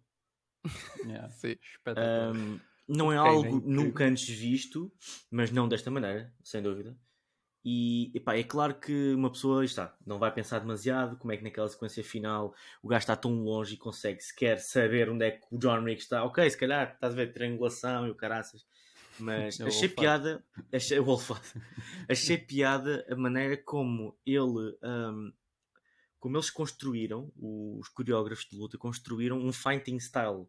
Yeah. Sim. Um, não é algo nunca antes visto, mas não desta maneira, sem dúvida. E epá, é claro que uma pessoa está, não vai pensar demasiado como é que naquela sequência final o gajo está tão longe e consegue sequer saber onde é que o John Wick está. Ok, se calhar estás a ver triangulação e o caraças, mas É achei piada, achei, o achei piada a maneira como ele, um, como eles construíram, os coreógrafos de luta construíram um fighting style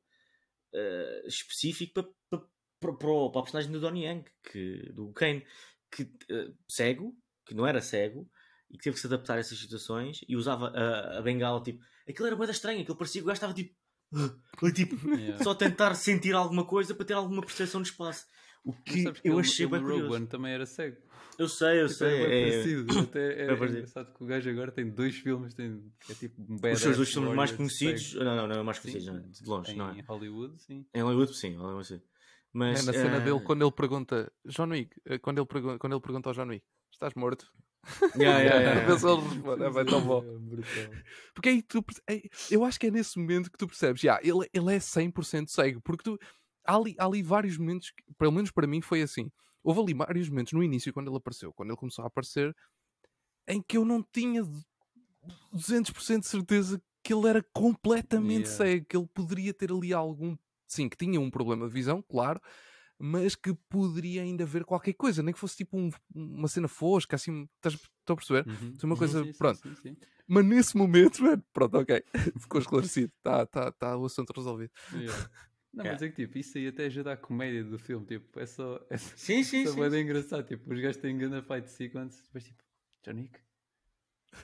eh, específico para, para, para, para o personagem do Donnie Yang, que, do Kane, que eh, cego, que não era cego, e que teve que se adaptar a essas situações e usava a, a bengala, tipo, aquilo era coisa estranha, aquilo parecia que o gajo estava tipo, tipo, Yeah. só a tentar sentir alguma coisa para ter alguma percepção de espaço. O que eu achei ele bem Rogue curioso. One também era cego. Eu sei, eu Tipo, sei. bem é- parecido. Até é, é é engraçado que o gajo agora tem dois filmes, tem, é tipo um os seus dois filmes mais conhecidos, cego. não, não, não, mais Sim, conhecidos, não, de longe, em não é? Hollywood, sim. Em Hollywood, sim, Hollywood, sim. Mas, É na cena dele, quando ele pergunta, John Wick, eh, quando ele, pergun- quando ele pergunta ao John Wick, estás morto? yeah, yeah, yeah, yeah. é bem tão bom. É. Porque aí tu, é- eu acho que é nesse momento que tu percebes, já, ele, ele é 100% cego, porque tu, há ali, há ali vários momentos, que, pelo menos para mim foi assim, houve ali vários momentos no início, quando ele apareceu, quando ele começou a aparecer, em que eu não tinha 200% de certeza que ele era completamente Yeah. cego, que ele poderia ter ali algum, sim, que tinha um problema de visão, claro, mas que poderia ainda haver qualquer coisa, nem que fosse tipo um- uma cena fosca, assim, estás, a perceber? Uhum. É uma coisa, Sim, pronto. sim, sim. Mas nesse momento, mano, pronto, ok, ficou esclarecido, está tá, tá o assunto resolvido. Yeah. Não, Yeah. mas é que tipo, isso aí até ajuda a comédia do filme, tipo, é só. É só Sim, sim, Isso sim. é bem engraçado, tipo, os gajos têm grande fight sequence, depois tipo, John Wick,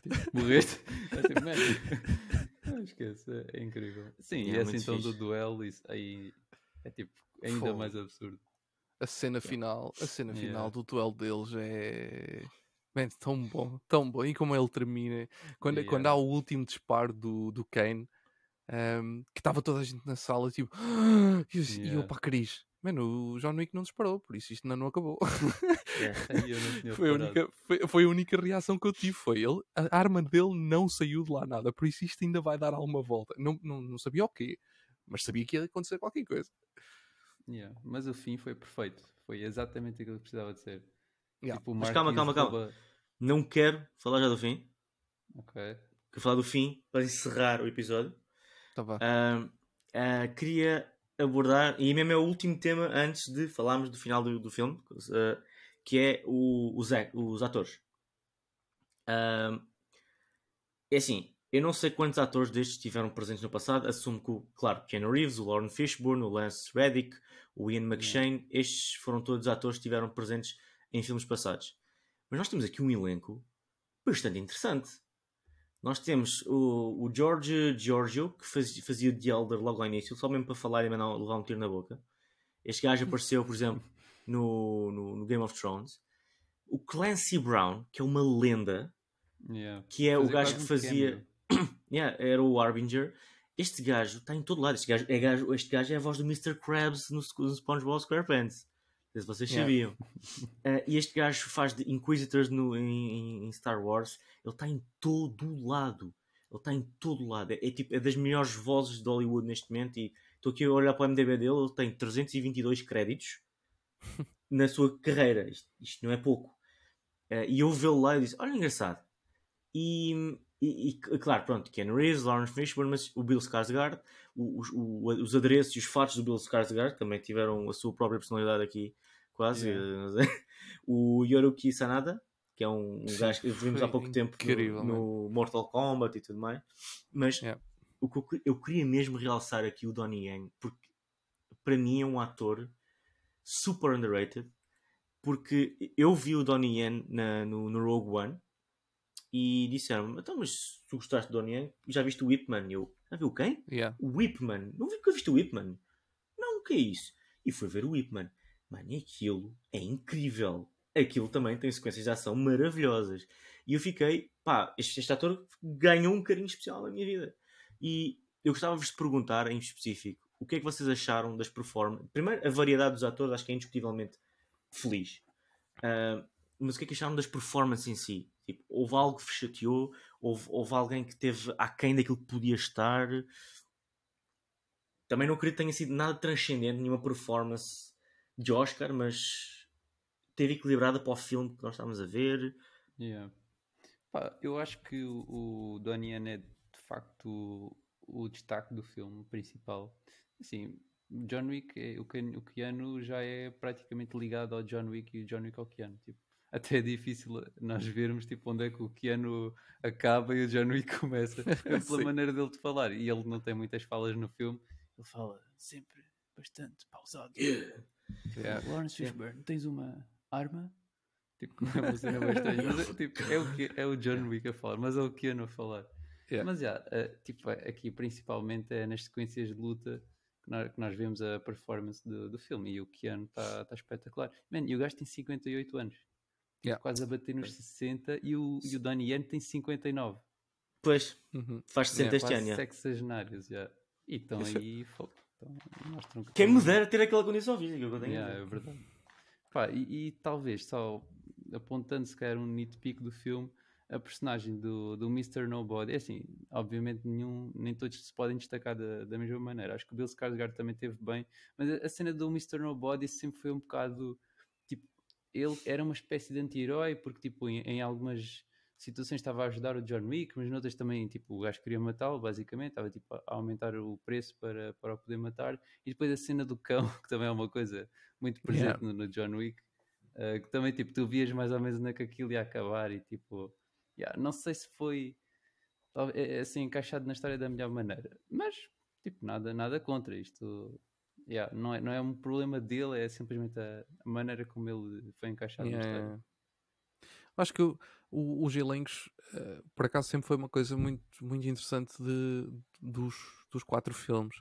tipo, morreste? É tipo, não esquece, é, é incrível. Sim, É e essa muito então do duelo, isso aí é tipo, ainda Fogo. mais absurdo. A cena final, a cena final do duelo deles é. Man, tão bom, tão bom. E como ele termina, quando, quando há o último disparo do, do Kane, ahm, que estava toda a gente na sala, tipo, e eu, e eu Yeah. para a Cris, mano, o John Wick não disparou, por isso isto ainda não acabou. Yeah. Foi, a única, foi, foi a única reação que eu tive. Foi ele, a arma dele não saiu de lá nada, por isso isto ainda vai dar alguma volta. Não, não, não sabia o quê, mas sabia que ia acontecer qualquer coisa. Yeah, Mas o fim foi perfeito, foi exatamente aquilo que precisava de ser. Yeah. Tipo, Mas calma, calma, calma. rouba- Não quero falar já do fim. Ok. Quero falar do fim para encerrar o episódio. Tá. Ah, ah, queria abordar, e mesmo é o último tema antes de falarmos do final do, do filme, ah, que é o, os, os atores. É assim, eu não sei quantos atores destes estiveram presentes no passado. Assumo que, claro, Keanu Reeves, o Lauren Fishburne, o Lance Reddick, o Ian McShane, estes foram todos atores que estiveram presentes em filmes passados. Mas nós temos aqui um elenco bastante interessante. Nós temos o, o George Giorgio, que faz- fazia de Elder logo ao início, só mesmo para falar e não levar um tiro na boca. Este gajo apareceu, por exemplo, no, no, no Game of Thrones. O Clancy Brown, que é uma lenda, Yeah. que é o Fazia gajo quase que fazia. Yeah, era o Harbinger. Este gajo está em todo lado. Este gajo, é gajo- este gajo é a voz do Mr. Krabs no, no SpongeBob SquarePants. Se vocês Yeah. sabiam. Eh, e este gajo faz de Inquisitors no, em, em Star Wars. Ele está em todo o lado. Ele está em todo o lado. É, é tipo, é das melhores vozes de Hollywood neste momento. E estou aqui a olhar para o MDB dele. Ele tem 322 créditos na sua carreira. Isto, isto não é pouco. Eh, e eu vê-lo lá e disse: Olha, engraçado. E, e, e, claro, pronto, Ken Reeves, Lawrence Fishburne, mas o Bill Skarsgård, os, o- os adereços e os fatos do Bill Skarsgård também tiveram a sua própria personalidade aqui, quase. Yeah. eh, o Yoruki Sanada, que é um, um Sim, gajo que vimos há pouco tempo no, no Mortal Kombat e tudo mais. Mas Yeah. o que eu, eu queria mesmo realçar aqui o Donnie Yang, porque para mim é um ator super underrated. Porque eu vi o Donnie Yen na- no, no Rogue One e disseram-me: Então, mas se tu gostaste do Donnie Yen, já viste o Whip Man? E Eu, já viu quem? Yeah. O Whip Man. Não vi que eu viste o Whip Man. Não, o que é isso? E fui ver o Whip Man. Mano, e aquilo é incrível. aquilo também tem sequências de ação maravilhosas. E eu fiquei, pá, este, este ator ganhou um carinho especial na minha vida. E eu gostava-vos de perguntar em específico o que é que vocês acharam das performances. Primeiro, a variedade dos atores acho que é indiscutivelmente feliz. Uh, mas o que é que acharam das performances em si? Tipo, houve algo que vos chateou? Houve, houve alguém que teve aquém daquilo que podia estar? Também não queria que tenha sido nada transcendente, nenhuma performance de Oscar, mas teve equilibrada para o filme que nós estávamos a ver. Yeah. Pá, eu acho que o, o Donnie é de facto o, o destaque do filme principal. Assim, John Wick, é, o, o Keanu já é praticamente ligado ao John Wick e o John Wick ao Keanu. Tipo, até é difícil nós vermos tipo, onde é que o Keanu acaba e o John Wick começa, pela maneira dele de falar. E ele não tem muitas falas no filme, ele fala sempre bastante pausado. Yeah. Yeah. Lawrence Fishburne, tens uma arma? Tipo, é uma cena. Mas é, tipo, é, o, que, é o John Wick a falar, mas é o Keanu a falar. Yeah. Mas já, yeah, uh, tipo, aqui principalmente é nas sequências de luta que nós, que nós vemos a performance do, do filme e o Keanu está tá espetacular. Man, e o gajo tem 58 anos, tipo, yeah. quase a bater nos 60 e o, e o Donnie Yen tem 59. Pois, uhum. faz 60 este ano. Sexagenários, já. E estão aí, então, mostram que Quem me dera ter aquela condição física que eu tenho. Yeah, é verdade. Pá, e, e, talvez só apontando se calhar um nitpick do filme, a personagem do, do Mr. Nobody, é assim, obviamente nenhum, nem todos se podem destacar da, da mesma maneira. Acho que o Bill Skarsgård também teve bem, mas a, a cena do Mr. Nobody sempre foi um bocado tipo, ele era uma espécie de anti-herói porque tipo em, em algumas situações estava a ajudar o John Wick, mas noutras também, tipo, o gajo queria matá-lo, basicamente, estava tipo, a aumentar o preço para, para o poder matar. E depois a cena do cão, que também é uma coisa muito presente yeah. no, no, John Wick, uh, que também, tipo, tu vias mais ou menos onde é que aquilo ia acabar e, tipo, yeah, não sei se foi é, é, assim encaixado na história da melhor maneira, mas, tipo, nada, nada contra isto. Yeah, não, é, não é um problema dele, é simplesmente a, maneira como ele foi encaixado yeah. na história. Acho que o, o, os elencos, uh, por acaso, sempre foi uma coisa muito, muito interessante de, dos, dos quatro filmes.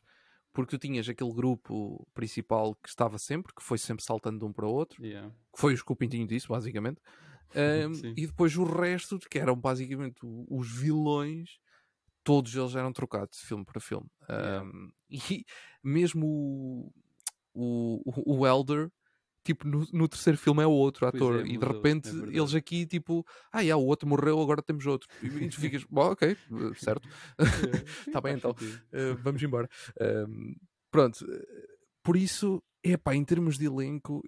Porque tu tinhas aquele grupo principal que estava sempre, que foi sempre saltando de um para o outro, yeah. que foi o que o disso, basicamente. Um, e depois o resto, que eram basicamente os vilões, todos eles eram trocados de filme para filme. Um, yeah. E mesmo o, o, o Elder tipo, no, no, terceiro filme é o outro ator, é, e de repente é eles aqui, tipo, ah, yeah, o outro morreu, agora temos outro. E tu ficas, bom, ok, certo, está bem então, uh, vamos embora. Uh, pronto, por isso, epá, em termos de elenco,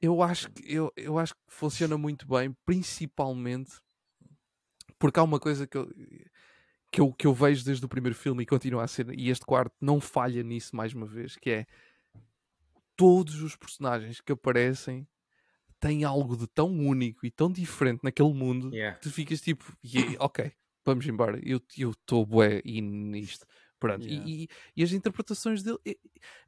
eu acho que, eu, eu acho que funciona muito bem, principalmente porque há uma coisa que eu, que eu, que eu vejo desde o primeiro filme e continua a ser, e este quarto não falha nisso mais uma vez, que é todos os personagens que aparecem têm algo de tão único e tão diferente naquele mundo yeah. que tu ficas tipo, yeah, ok, vamos embora, eu estou bué nisto. Pronto. Yeah. E, e, as interpretações dele, é,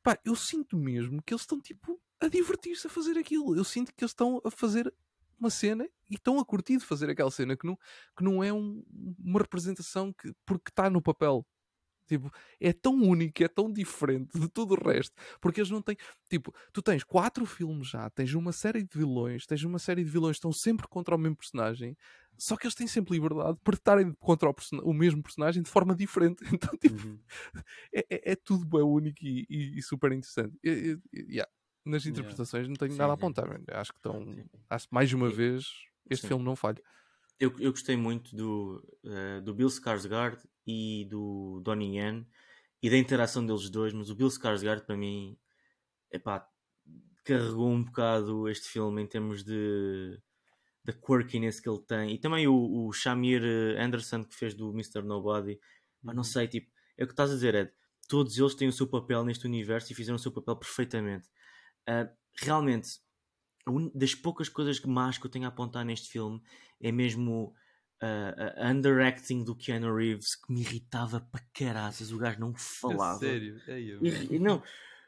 pá, eu sinto mesmo que eles estão tipo a divertir-se a fazer aquilo. Eu sinto que eles estão a fazer uma cena e estão a curtir de fazer aquela cena que não, que não é um, uma representação que porque está no papel. Tipo, é tão único, é tão diferente de tudo o resto. Porque eles não têm. Tipo, tu tens quatro filmes já, tens uma série de vilões, tens uma série de vilões que estão sempre contra o mesmo personagem, só que eles têm sempre liberdade para estarem contra o, o mesmo personagem de forma diferente. Então, tipo, uhum. é, é, é, tudo bem único e, e, e super interessante. E, yeah. Nas interpretações yeah. não tenho sim, nada a apontar. Acho que estão. Acho que mais uma vez este sim. filme não falha. Eu, eu gostei muito do, uh, do Bill Skarsgård e do Donnie Yen e da interação deles dois, mas o Bill Skarsgård para mim epá, carregou um bocado este filme em termos de da quirkiness que ele tem e também o, o Shamir Anderson que fez do Mr. Nobody mas não uhum. sei, tipo, é o que estás a dizer Ed todos eles têm o seu papel neste universo e fizeram o seu papel perfeitamente uh, realmente das poucas coisas más que eu tenho a apontar neste filme é mesmo uh, a underacting do Keanu Reeves que me irritava para caraças. O gajo não falava. É sério? É eu. E, não.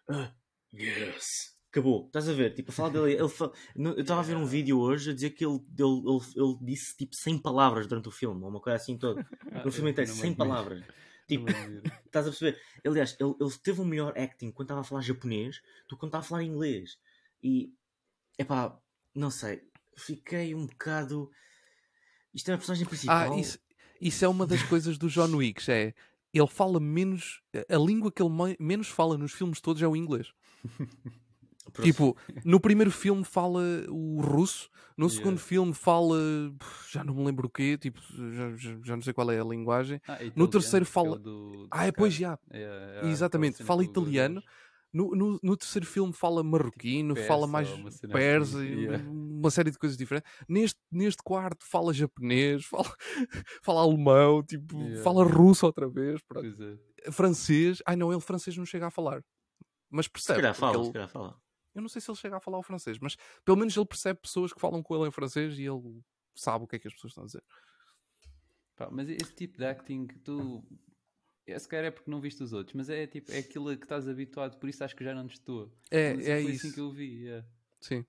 Uh, yes. Acabou. Estás a ver? Tipo, a falar dele. Ele fala, eu estava a ver um vídeo hoje a dizer que ele, ele, ele, ele, disse tipo 100 palavras durante o filme, ou uma coisa assim toda. Ah, no filme inteiro, 100 palavras. Tipo, estás a perceber? Aliás, ele, ele teve um melhor acting quando estava a falar japonês do que quando estava a falar inglês. E, epá, não sei, fiquei um bocado. Isto é a personagem principal. Ah, isso, isso é uma das coisas do John Wick, é ele fala menos, a língua que ele me- menos fala nos filmes todos é o inglês. Tipo, no primeiro filme fala o russo, no Yeah. segundo filme fala já não me lembro o quê, tipo, já, já- já não sei qual é a linguagem. Ah, No terceiro italiano, fala- é do- do Ah, é, pois já, É, é, aquela exatamente, fala italiano. gajo. No, no, no terceiro filme fala marroquino, Tipo fala mais uma persa, assim, yeah. uma série de coisas diferentes. Neste, neste quarto fala japonês, fala, fala alemão, tipo, Yeah. fala russo outra vez, é. francês. Ai não, ele francês não chega a falar. Mas se percebe. porque fala, ele- se fala. Eu não sei se ele chega a falar o francês, mas pelo menos ele percebe pessoas que falam com ele em francês e ele sabe o que é que as pessoas estão a dizer. Pá, mas esse tipo de acting, tu. É, Se calhar é porque não viste os outros, mas é tipo, é aquilo que estás habituado, por isso acho que já não destoa. É, Mas é foi isso. assim que eu vi. yeah. Sim.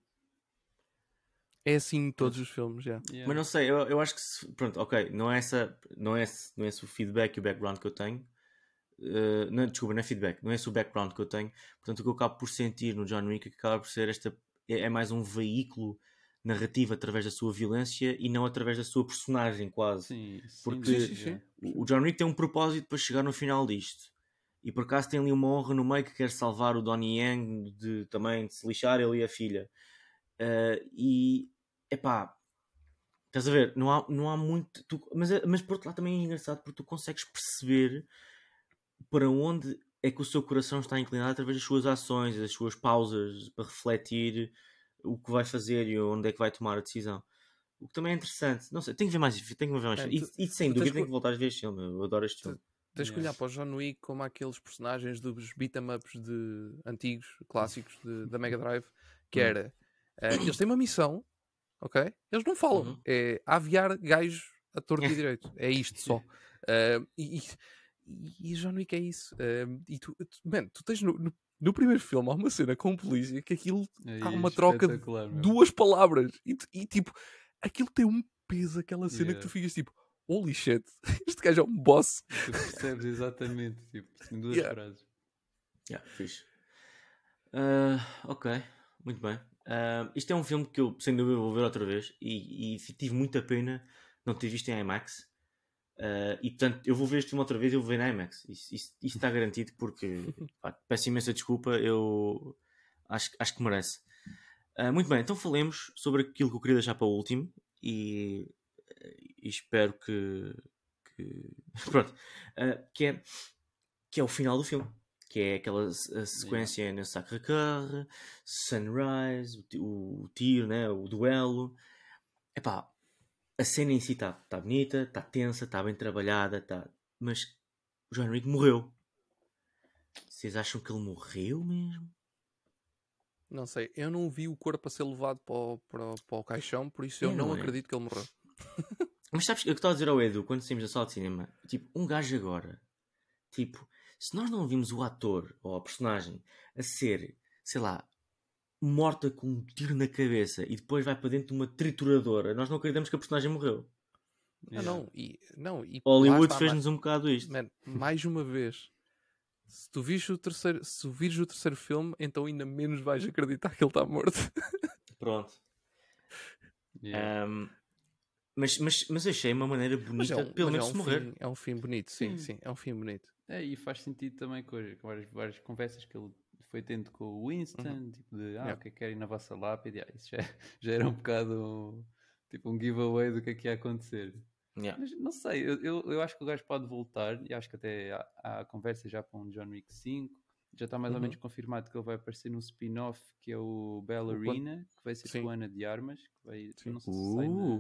É assim em todos os filmes, já. Yeah. Mas não sei, eu, eu acho que se, pronto, ok, não é, essa, não, é esse, não é esse o feedback e o background que eu tenho. Uh, não, desculpa, não é feedback, não é esse o background que eu tenho. Portanto, o que eu acabo por sentir no John Wick é que acaba por ser esta. É, é mais um veículo narrativo através da sua violência e não através da sua personagem, quase. Sim, sem Porque- Sim, sim, sim. O John Wick tem um propósito para chegar no final disto. E por acaso tem ali uma honra no meio que quer salvar o Donnie Yang de, também de se lixar, ele e a filha. Uh, e epá, estás a ver? Não há, não há muito. tu- mas, é- mas por outro lado também é engraçado porque tu consegues perceber para onde é que o seu coração está inclinado através das suas ações, das suas pausas para refletir o que vai fazer e onde é que vai tomar a decisão. O que também é interessante. Não sei, tenho que ver mais. Tenho que ver mais. É, e, tu- e sem dúvida que- tenho que voltar a ver este filme. Eu adoro este filme. Tens que olhar para o John Wick como aqueles personagens dos beat 'em ups de antigos, clássicos de- da Mega Drive, que Uhum. era eh, eles têm uma missão, ok? Eles não falam, Uhum. é aviar gajos a torto e direito. É isto só. Eh, e, e, e John Wick é isso. Eh, e tu, tu, man, tu tens no, no, no primeiro filme há uma cena com polícia que aquilo Aí há é uma troca de duas palavras e, e, tipo, aquilo tem um peso, aquela cena que Yeah. tu ficas tipo, holy shit, este gajo é um boss. Tu percebes exatamente, tipo, em duas Yeah. frases. Yeah, fixe. Ah, ok, muito bem. Ah, isto é um filme que eu, sem dúvida, vou ver outra vez e, e tive muita pena não ter visto em IMAX. Ah, e portanto, eu vou ver este filme outra vez e eu vou ver na IMAX. Isso, isso- isso está garantido porque pá, peço imensa desculpa, eu acho, acho que merece. Ah, muito bem, então falemos sobre aquilo que eu queria deixar para o último e, e espero que, que- pronto, Ah, que, é, que é o final do filme que é aquela sequência no Sacre-Cœur, Sunrise, o, o tiro, né? o duelo. Epá, a cena em si está tá bonita, está tensa, está bem trabalhada, tá... mas o John Wick morreu. Vocês acham que ele morreu mesmo? Não sei, eu não vi o corpo a ser levado para o, para o- para o caixão, por isso eu É, não, não é? acredito que ele morreu. Mas sabes, eu que estava a dizer ao Edu, quando saímos da sala de cinema, tipo, um gajo agora, tipo, se nós não vimos o ator ou a personagem a ser, sei lá, morta com um tiro na cabeça e depois vai para dentro de uma trituradora, nós não acreditamos que a personagem morreu. Ah, não, e, não, e Hollywood fez-nos um bocado isto. ma- man, mais uma vez. Se tu vires o terceiro, se tu vires o terceiro filme, então ainda menos vais acreditar que ele está morto. Pronto. Yeah. Ahm, mas, mas, mas achei uma maneira Mas bonita, é um, pelo menos, é de um morrer. fim, é um fim bonito, sim, Sim. sim, é um fim bonito. É, e faz sentido também com, as- com várias, várias conversas que ele foi tendo com o Winston, tipo de, ah, Yeah. o que é que querem na vossa lápide? Ah, isso já, já era um bocado tipo um giveaway do que é que ia acontecer. Yeah. Mas não sei, eu, eu, eu acho que o gajo pode voltar e acho que até há, há conversa já para um John Wick 5. Já está mais ou Uhum. menos confirmado que ele vai aparecer num spin-off que é o Ballerina, que vai ser Sim. com a Ana de Armas, que vai, Sim. não sei se sai na,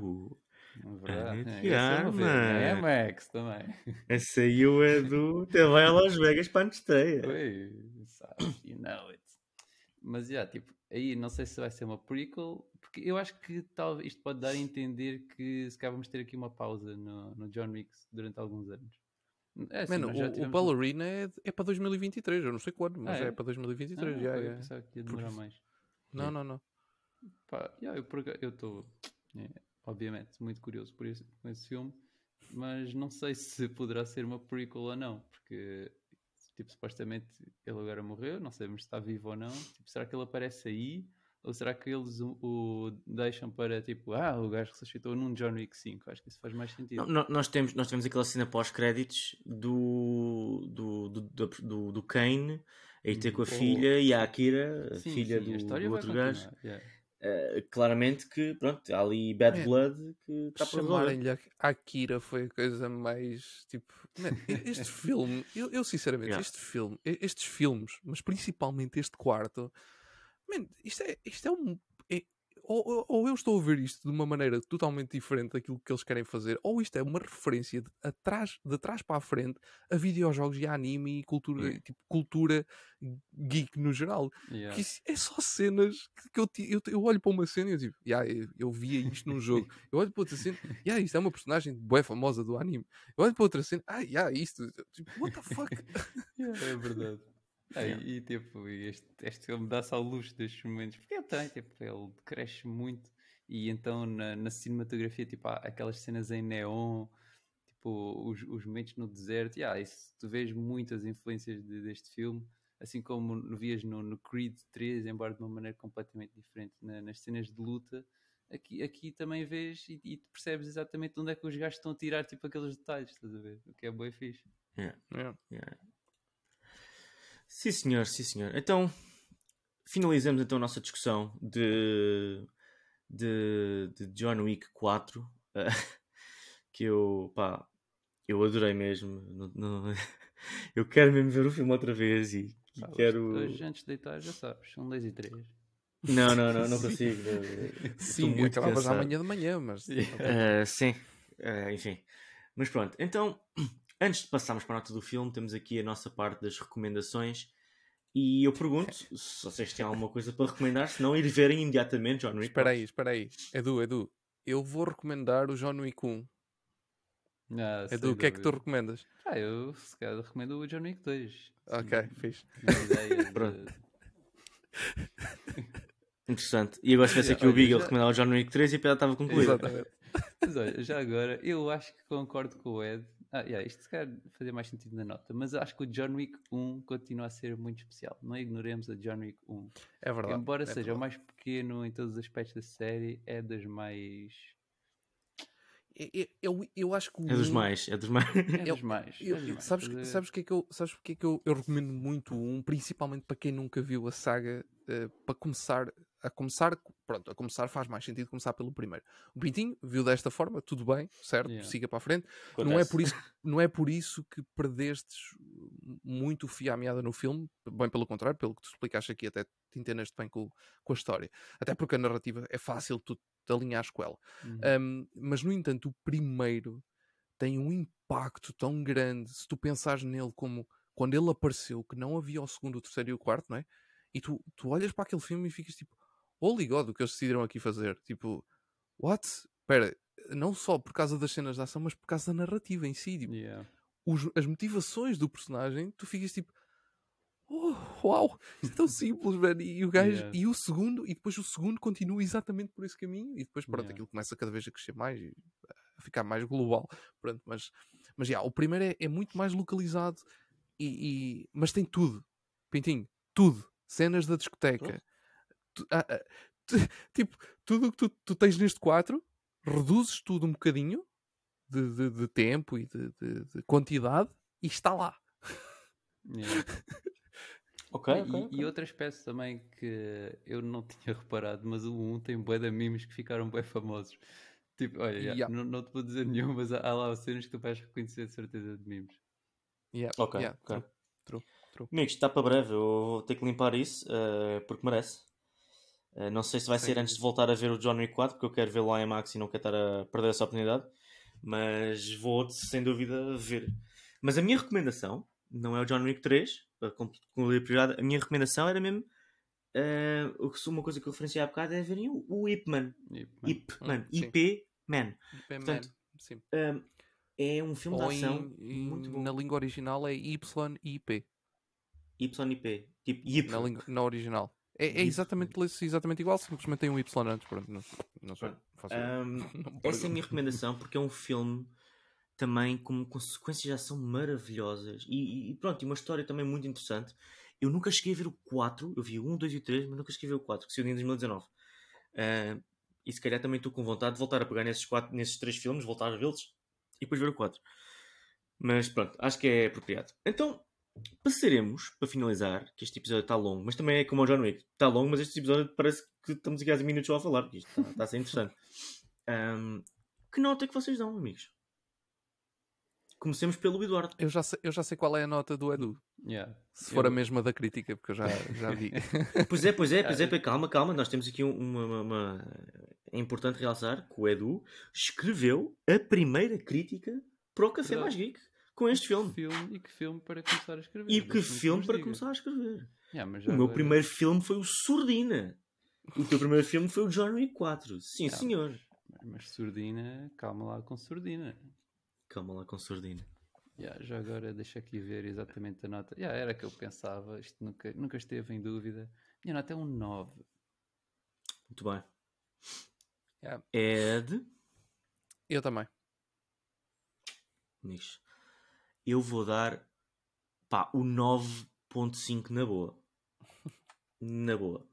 Verdade. Ana É, na Max também. essa aí o Edu até vai a Las Vegas para a estreia. Sabe, you know it. Mas, já, tipo, aí não sei se vai ser uma prequel, porque eu acho que talvez isto pode dar a entender que se calhar vamos ter aqui uma pausa no, no John Wick durante alguns anos. É, assim, Mano, o, tivemos- Ballerina é, é para 2023, eu não sei quando, mas Ah, é? é? para 2023, Ah, já, eu pensava que ia Por demorar isso. mais. Não, não, não. Pá, yeah, eu por estou, é, obviamente, muito curioso por esse, com esse filme, mas não sei se poderá ser uma prequel ou não, porque, tipo, supostamente ele agora morreu, não sabemos se está vivo ou não. Tipo, será que ele aparece aí? Ou será que eles o, o deixam para tipo, ah, o gajo ressuscitou num John Wick 5? Acho que isso faz mais sentido. Não, nós, temos, nós temos aquela cena pós-créditos do, do, do, do, do, Kane aí ter com a filha e a Akira, a Sim, filha sim, do, a do outro gajo. yeah. Uh, claramente que pronto, há ali bad É. blood que está para. Chamarem-lhe a Akira foi a coisa mais tipo. Man, este filme, eu, eu sinceramente, Yeah. este filme, estes filmes, mas principalmente este quarto, man, isto é, isto é um. Ou, ou- eu estou a ver isto de uma maneira totalmente diferente daquilo que eles querem fazer, ou isto é uma referência de, atrás, de trás para a frente a videojogos e a anime e cultura, Yeah. tipo, cultura geek no geral. Yeah. Isso é só cenas que, que eu, eu, eu olho para uma cena e eu digo, "Ya, eu, eu via isto num jogo. Eu olho para outra cena, yeah, isto é uma personagem bué famosa do anime. Eu olho para outra cena, ah, yeah, isto, tipo, what the fuck? Yeah, é verdade. Ah, Yeah. e, e, tipo, este, este filme dá-se ao luxo destes momentos, porque ele tem, tipo, ele cresce muito e então na, na cinematografia, tipo, há aquelas cenas em neon, tipo, os, os momentos no deserto, yeah, isso, tu vês muitas influências de- deste filme, assim como no- vias no, no Creed 3, embora de uma maneira completamente diferente, na- nas cenas de luta, aqui, aqui também vês e, e percebes exatamente onde é que os gajos estão a tirar, tipo, aqueles detalhes, estás a ver? O que é bem fixe. Yeah. Sim senhor, sim senhor. Então finalizamos então a nossa discussão de, de, de John Wick 4 eh, que eu pá, eu adorei mesmo. Não- não- eu quero mesmo ver o filme outra vez e, e hoje- quero. Hoje, antes de deitar, já sabes, são 10 e 3. Não, não, não, não Sim. consigo. Sim, muito acabavas cansado. amanhã de manhã, mas. Uh, sim, Uh, enfim. Mas pronto, então, antes de passarmos para a nota do filme, temos aqui a nossa parte das recomendações. E eu pergunto se vocês têm alguma coisa para recomendar, se não ir verem imediatamente John Wick. Espera aí, espera aí. Edu, Edu, eu vou recomendar o John Wick 1. Ah, Edu, o que é que tu recomendas? Ah, eu se calhar recomendo o John Wick 2. Ok, fixe. Uma ideia de- Pronto. Interessante. E agora se tivesse Yeah, aqui o Big, ele já- recomendava o John Wick 3 e a piada estava concluída. Exatamente. Mas olha, já agora, eu acho que concordo com o Ed. Ah, yeah, isto se calhar fazia mais sentido na nota, mas acho que o John Wick 1 continua a ser muito especial. Não ignoremos a John Wick 1. É Que verdade. embora é seja o mais pequeno em todos os aspectos da série, é das mais. Eu, eu, eu- acho que É dos um- mais, é dos mais. É dos mais. Eu- é dos mais. sabes, sabes porque é que eu, sabes porque é que eu, eu recomendo muito o um, principalmente para quem nunca viu a saga, eh, para começar a começar, pronto, a começar faz mais sentido começar pelo primeiro. O Pintinho viu desta forma, tudo bem, certo? Yeah. Siga para a frente. Não é, Acontece. por isso, não é por isso que perdestes muito o fio à meada no filme, bem pelo contrário, pelo que tu explicaste aqui, até te entendeste bem com, com a história. Até porque a narrativa é fácil tu te alinhares com ela. Uhum. Um, mas, no entanto, o primeiro tem um impacto tão grande se tu pensares nele como quando ele apareceu, que não havia o segundo, o terceiro e o quarto, não é? E tu, tu olhas para aquele filme e ficas tipo, holy god, o que eles decidiram aqui fazer? Tipo, what? Espera, não só por causa das cenas de ação, mas por causa da narrativa em si. Tipo, Yeah. os- as motivações do personagem, tu ficas tipo, oh, uau, isto é tão simples, mano. E o gajo, Yeah. e o segundo, e depois o segundo continua exatamente por esse caminho, e depois, pronto, Yeah. aquilo começa cada vez a crescer mais e a ficar mais global. Pronto, mas, mas yeah, o primeiro é, é muito mais localizado, e, e- mas tem tudo, Pintinho, tudo. Cenas da discoteca. Tu- ah, ah, tu- tipo, tudo o que tu, tu tens neste 4, reduzes tudo um bocadinho de, de- de tempo e de, de- de quantidade e está lá. Yeah. Ok, E- ok, e, ok. e outra espécie também que eu não tinha reparado, mas o 1 tem bué de memes que ficaram bem famosos. Tipo, olha, Yeah. não, não te vou dizer nenhum, mas há, há lá cenas que tu vais reconhecer de certeza de memes. Yeah, Ok, yeah, ok. true, true. Amigos, está para breve, eu vou ter que limpar isso, eh, porque merece. Eh, não sei se vai Sem ser antes de voltar a ver o John Wick 4, porque eu quero vê-lo lá em Max e não quero estar a perder essa oportunidade. Mas vou sem dúvida ver. Mas a minha recomendação não é o John Wick 3, para concluir a prioridade. A minha recomendação era mesmo. que- uma coisa que eu referenciei há bocado é verem o, Ip Man. Ip Man. Hum, sim. IP Man. Bem, Portanto, man, sim. Um, é um filme de Ou ação em- em- muito bom. na língua original é YIP. YIP. Tipo, YIP. Na, língua- na original. É, é exatamente, exatamente igual, simplesmente tem um Y antes. Pronto, não, não sei. Um, Não Essa é a minha recomendação porque é um filme também com consequências de ação maravilhosas e, e- e pronto, e uma história também muito interessante. Eu nunca cheguei a ver o 4, eu vi o 1, 2 e o 3, mas nunca cheguei a ver o 4, que saiu em 2019. Uh, e se calhar também estou com vontade de voltar a pegar nesses, quatro, nesses três filmes, voltar a vê-los e depois ver o 4. Mas pronto, acho que é apropriado. Então, passaremos, para finalizar, que este episódio está longo, mas também é como o John Wick, está longo, mas este episódio parece que estamos aqui há 10 minutos só a falar, porque isto está, está a ser interessante. Um, que nota é que vocês dão, amigos? Comecemos pelo Eduardo. Eu já sei, eu já sei qual é a nota do Edu. Yeah. Se for Eu- a mesma da crítica, porque eu já, já vi. Pois é, pois é, pois é, pois- calma, calma, nós temos aqui um- uma, uma- uma- É importante realçar que o Edu escreveu a primeira crítica para o Café Verdade. Mais Geek com este filme. filme. E que filme para começar a escrever. E que filme para diga. começar a escrever. Yeah, mas O meu primeiro filme foi o Surdina. O teu primeiro filme foi o John Wick 4. Sim, Não. senhor. Mas surdina, calma lá com surdina. Calma lá com Surdina. Yeah, já agora deixa aqui ver exatamente a nota. Yeah, era a que eu pensava, isto nunca, nunca esteve em dúvida. Minha nota é um 9. Muito bem. Yeah. Ed, Eu também. amigos, eu vou dar pá, o 9.5 na boa. Na boa.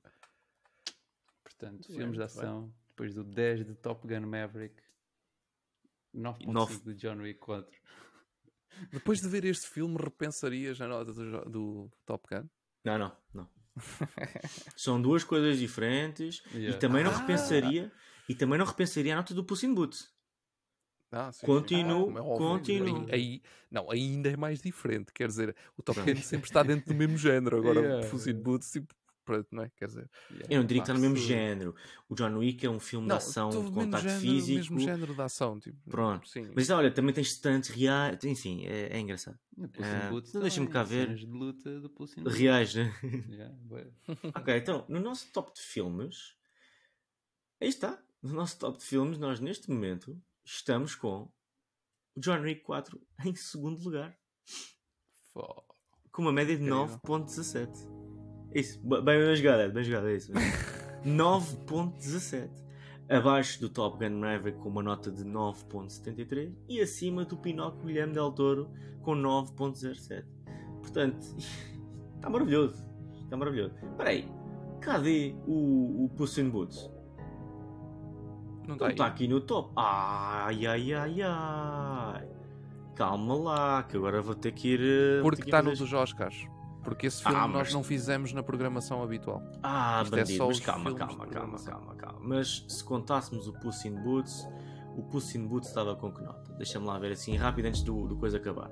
Portanto, Muito bem, filmes de muito bem. ação, depois do 10 de Top Gun Maverick, 9.5 Nove. de John Wick 4. Depois de ver este filme, repensarias a nota do, do Top Gun? Não, não, não. São duas coisas diferentes Yeah. e também não Ah! repensaria e também não repensaria a nota do Puss in Boots. Ah, sim, sim. Continuo, como é óbvio. continuo. Aí, aí- não, ainda é mais diferente. Quer dizer, o Top. Gun sempre está dentro do mesmo género. Agora, Yeah. o in Boots, tipo, pronto, não é? Quer dizer, Yeah. Eu não diria que está no mesmo género. O John Wick é um filme de ação, de mesmo contacto género, físico. mesmo género de ação. Tipo, Pronto. Sim. Mas olha, também tens estantes reais. Enfim, é, é engraçado. Ah, então deixa-me cá ver. cenas de luta do. Reais, né? Yeah, ok, então, no nosso top de filmes. Aí está. No nosso top de filmes, nós neste momento estamos com o John Wick 4 em segundo lugar. Fó. Com uma média de Incrível. 9.17. Isso, bem, bem jogado, bem jogado, é isso. 9.17. Abaixo do Top Gun Maverick com uma nota de 9.73 e acima do Pinóquio Guilherme Del Toro com 9.07. Portanto, está maravilhoso. Está maravilhoso. Espera aí, cadê o, o Puss in Boots? Não está está aí. aqui no top. Ai, ai, ai, ai. Calma lá, que agora vou ter que ir. eh, Porque que está no dos Oscars. Porque esse Ah, filme mas- nós não fizemos na programação habitual. Ah, Isto é bandido, só mas os calma, calma, calma, calma, calma. Mas se contássemos o Puss in Boots, o Puss in Boots estava com que nota? Deixa-me lá ver assim rápido antes do, do coisa acabar.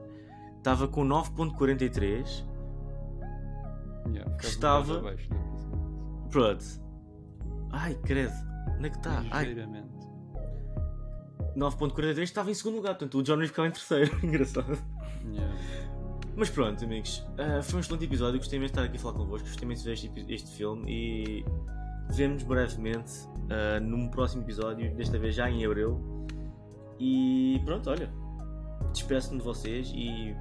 Estava com 9.43. Yeah, um estava- Boots. Pronto. Ai, credo. Onde é que está? Ai. 9.43 estava em segundo lugar, portanto o John Wick ficava em terceiro. Engraçado. Yeah. Mas pronto, amigos, ah, foi um excelente episódio. Gostei mesmo de estar aqui a falar convosco. Gostei mesmo de ver este, este filme e vemos brevemente ah, num próximo episódio, desta vez já em abril. E pronto, olha, despeço-me de vocês e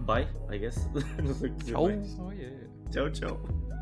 bye, I guess. Não sei o que dizer. Tchau. Oh yeah. Tchau, tchau.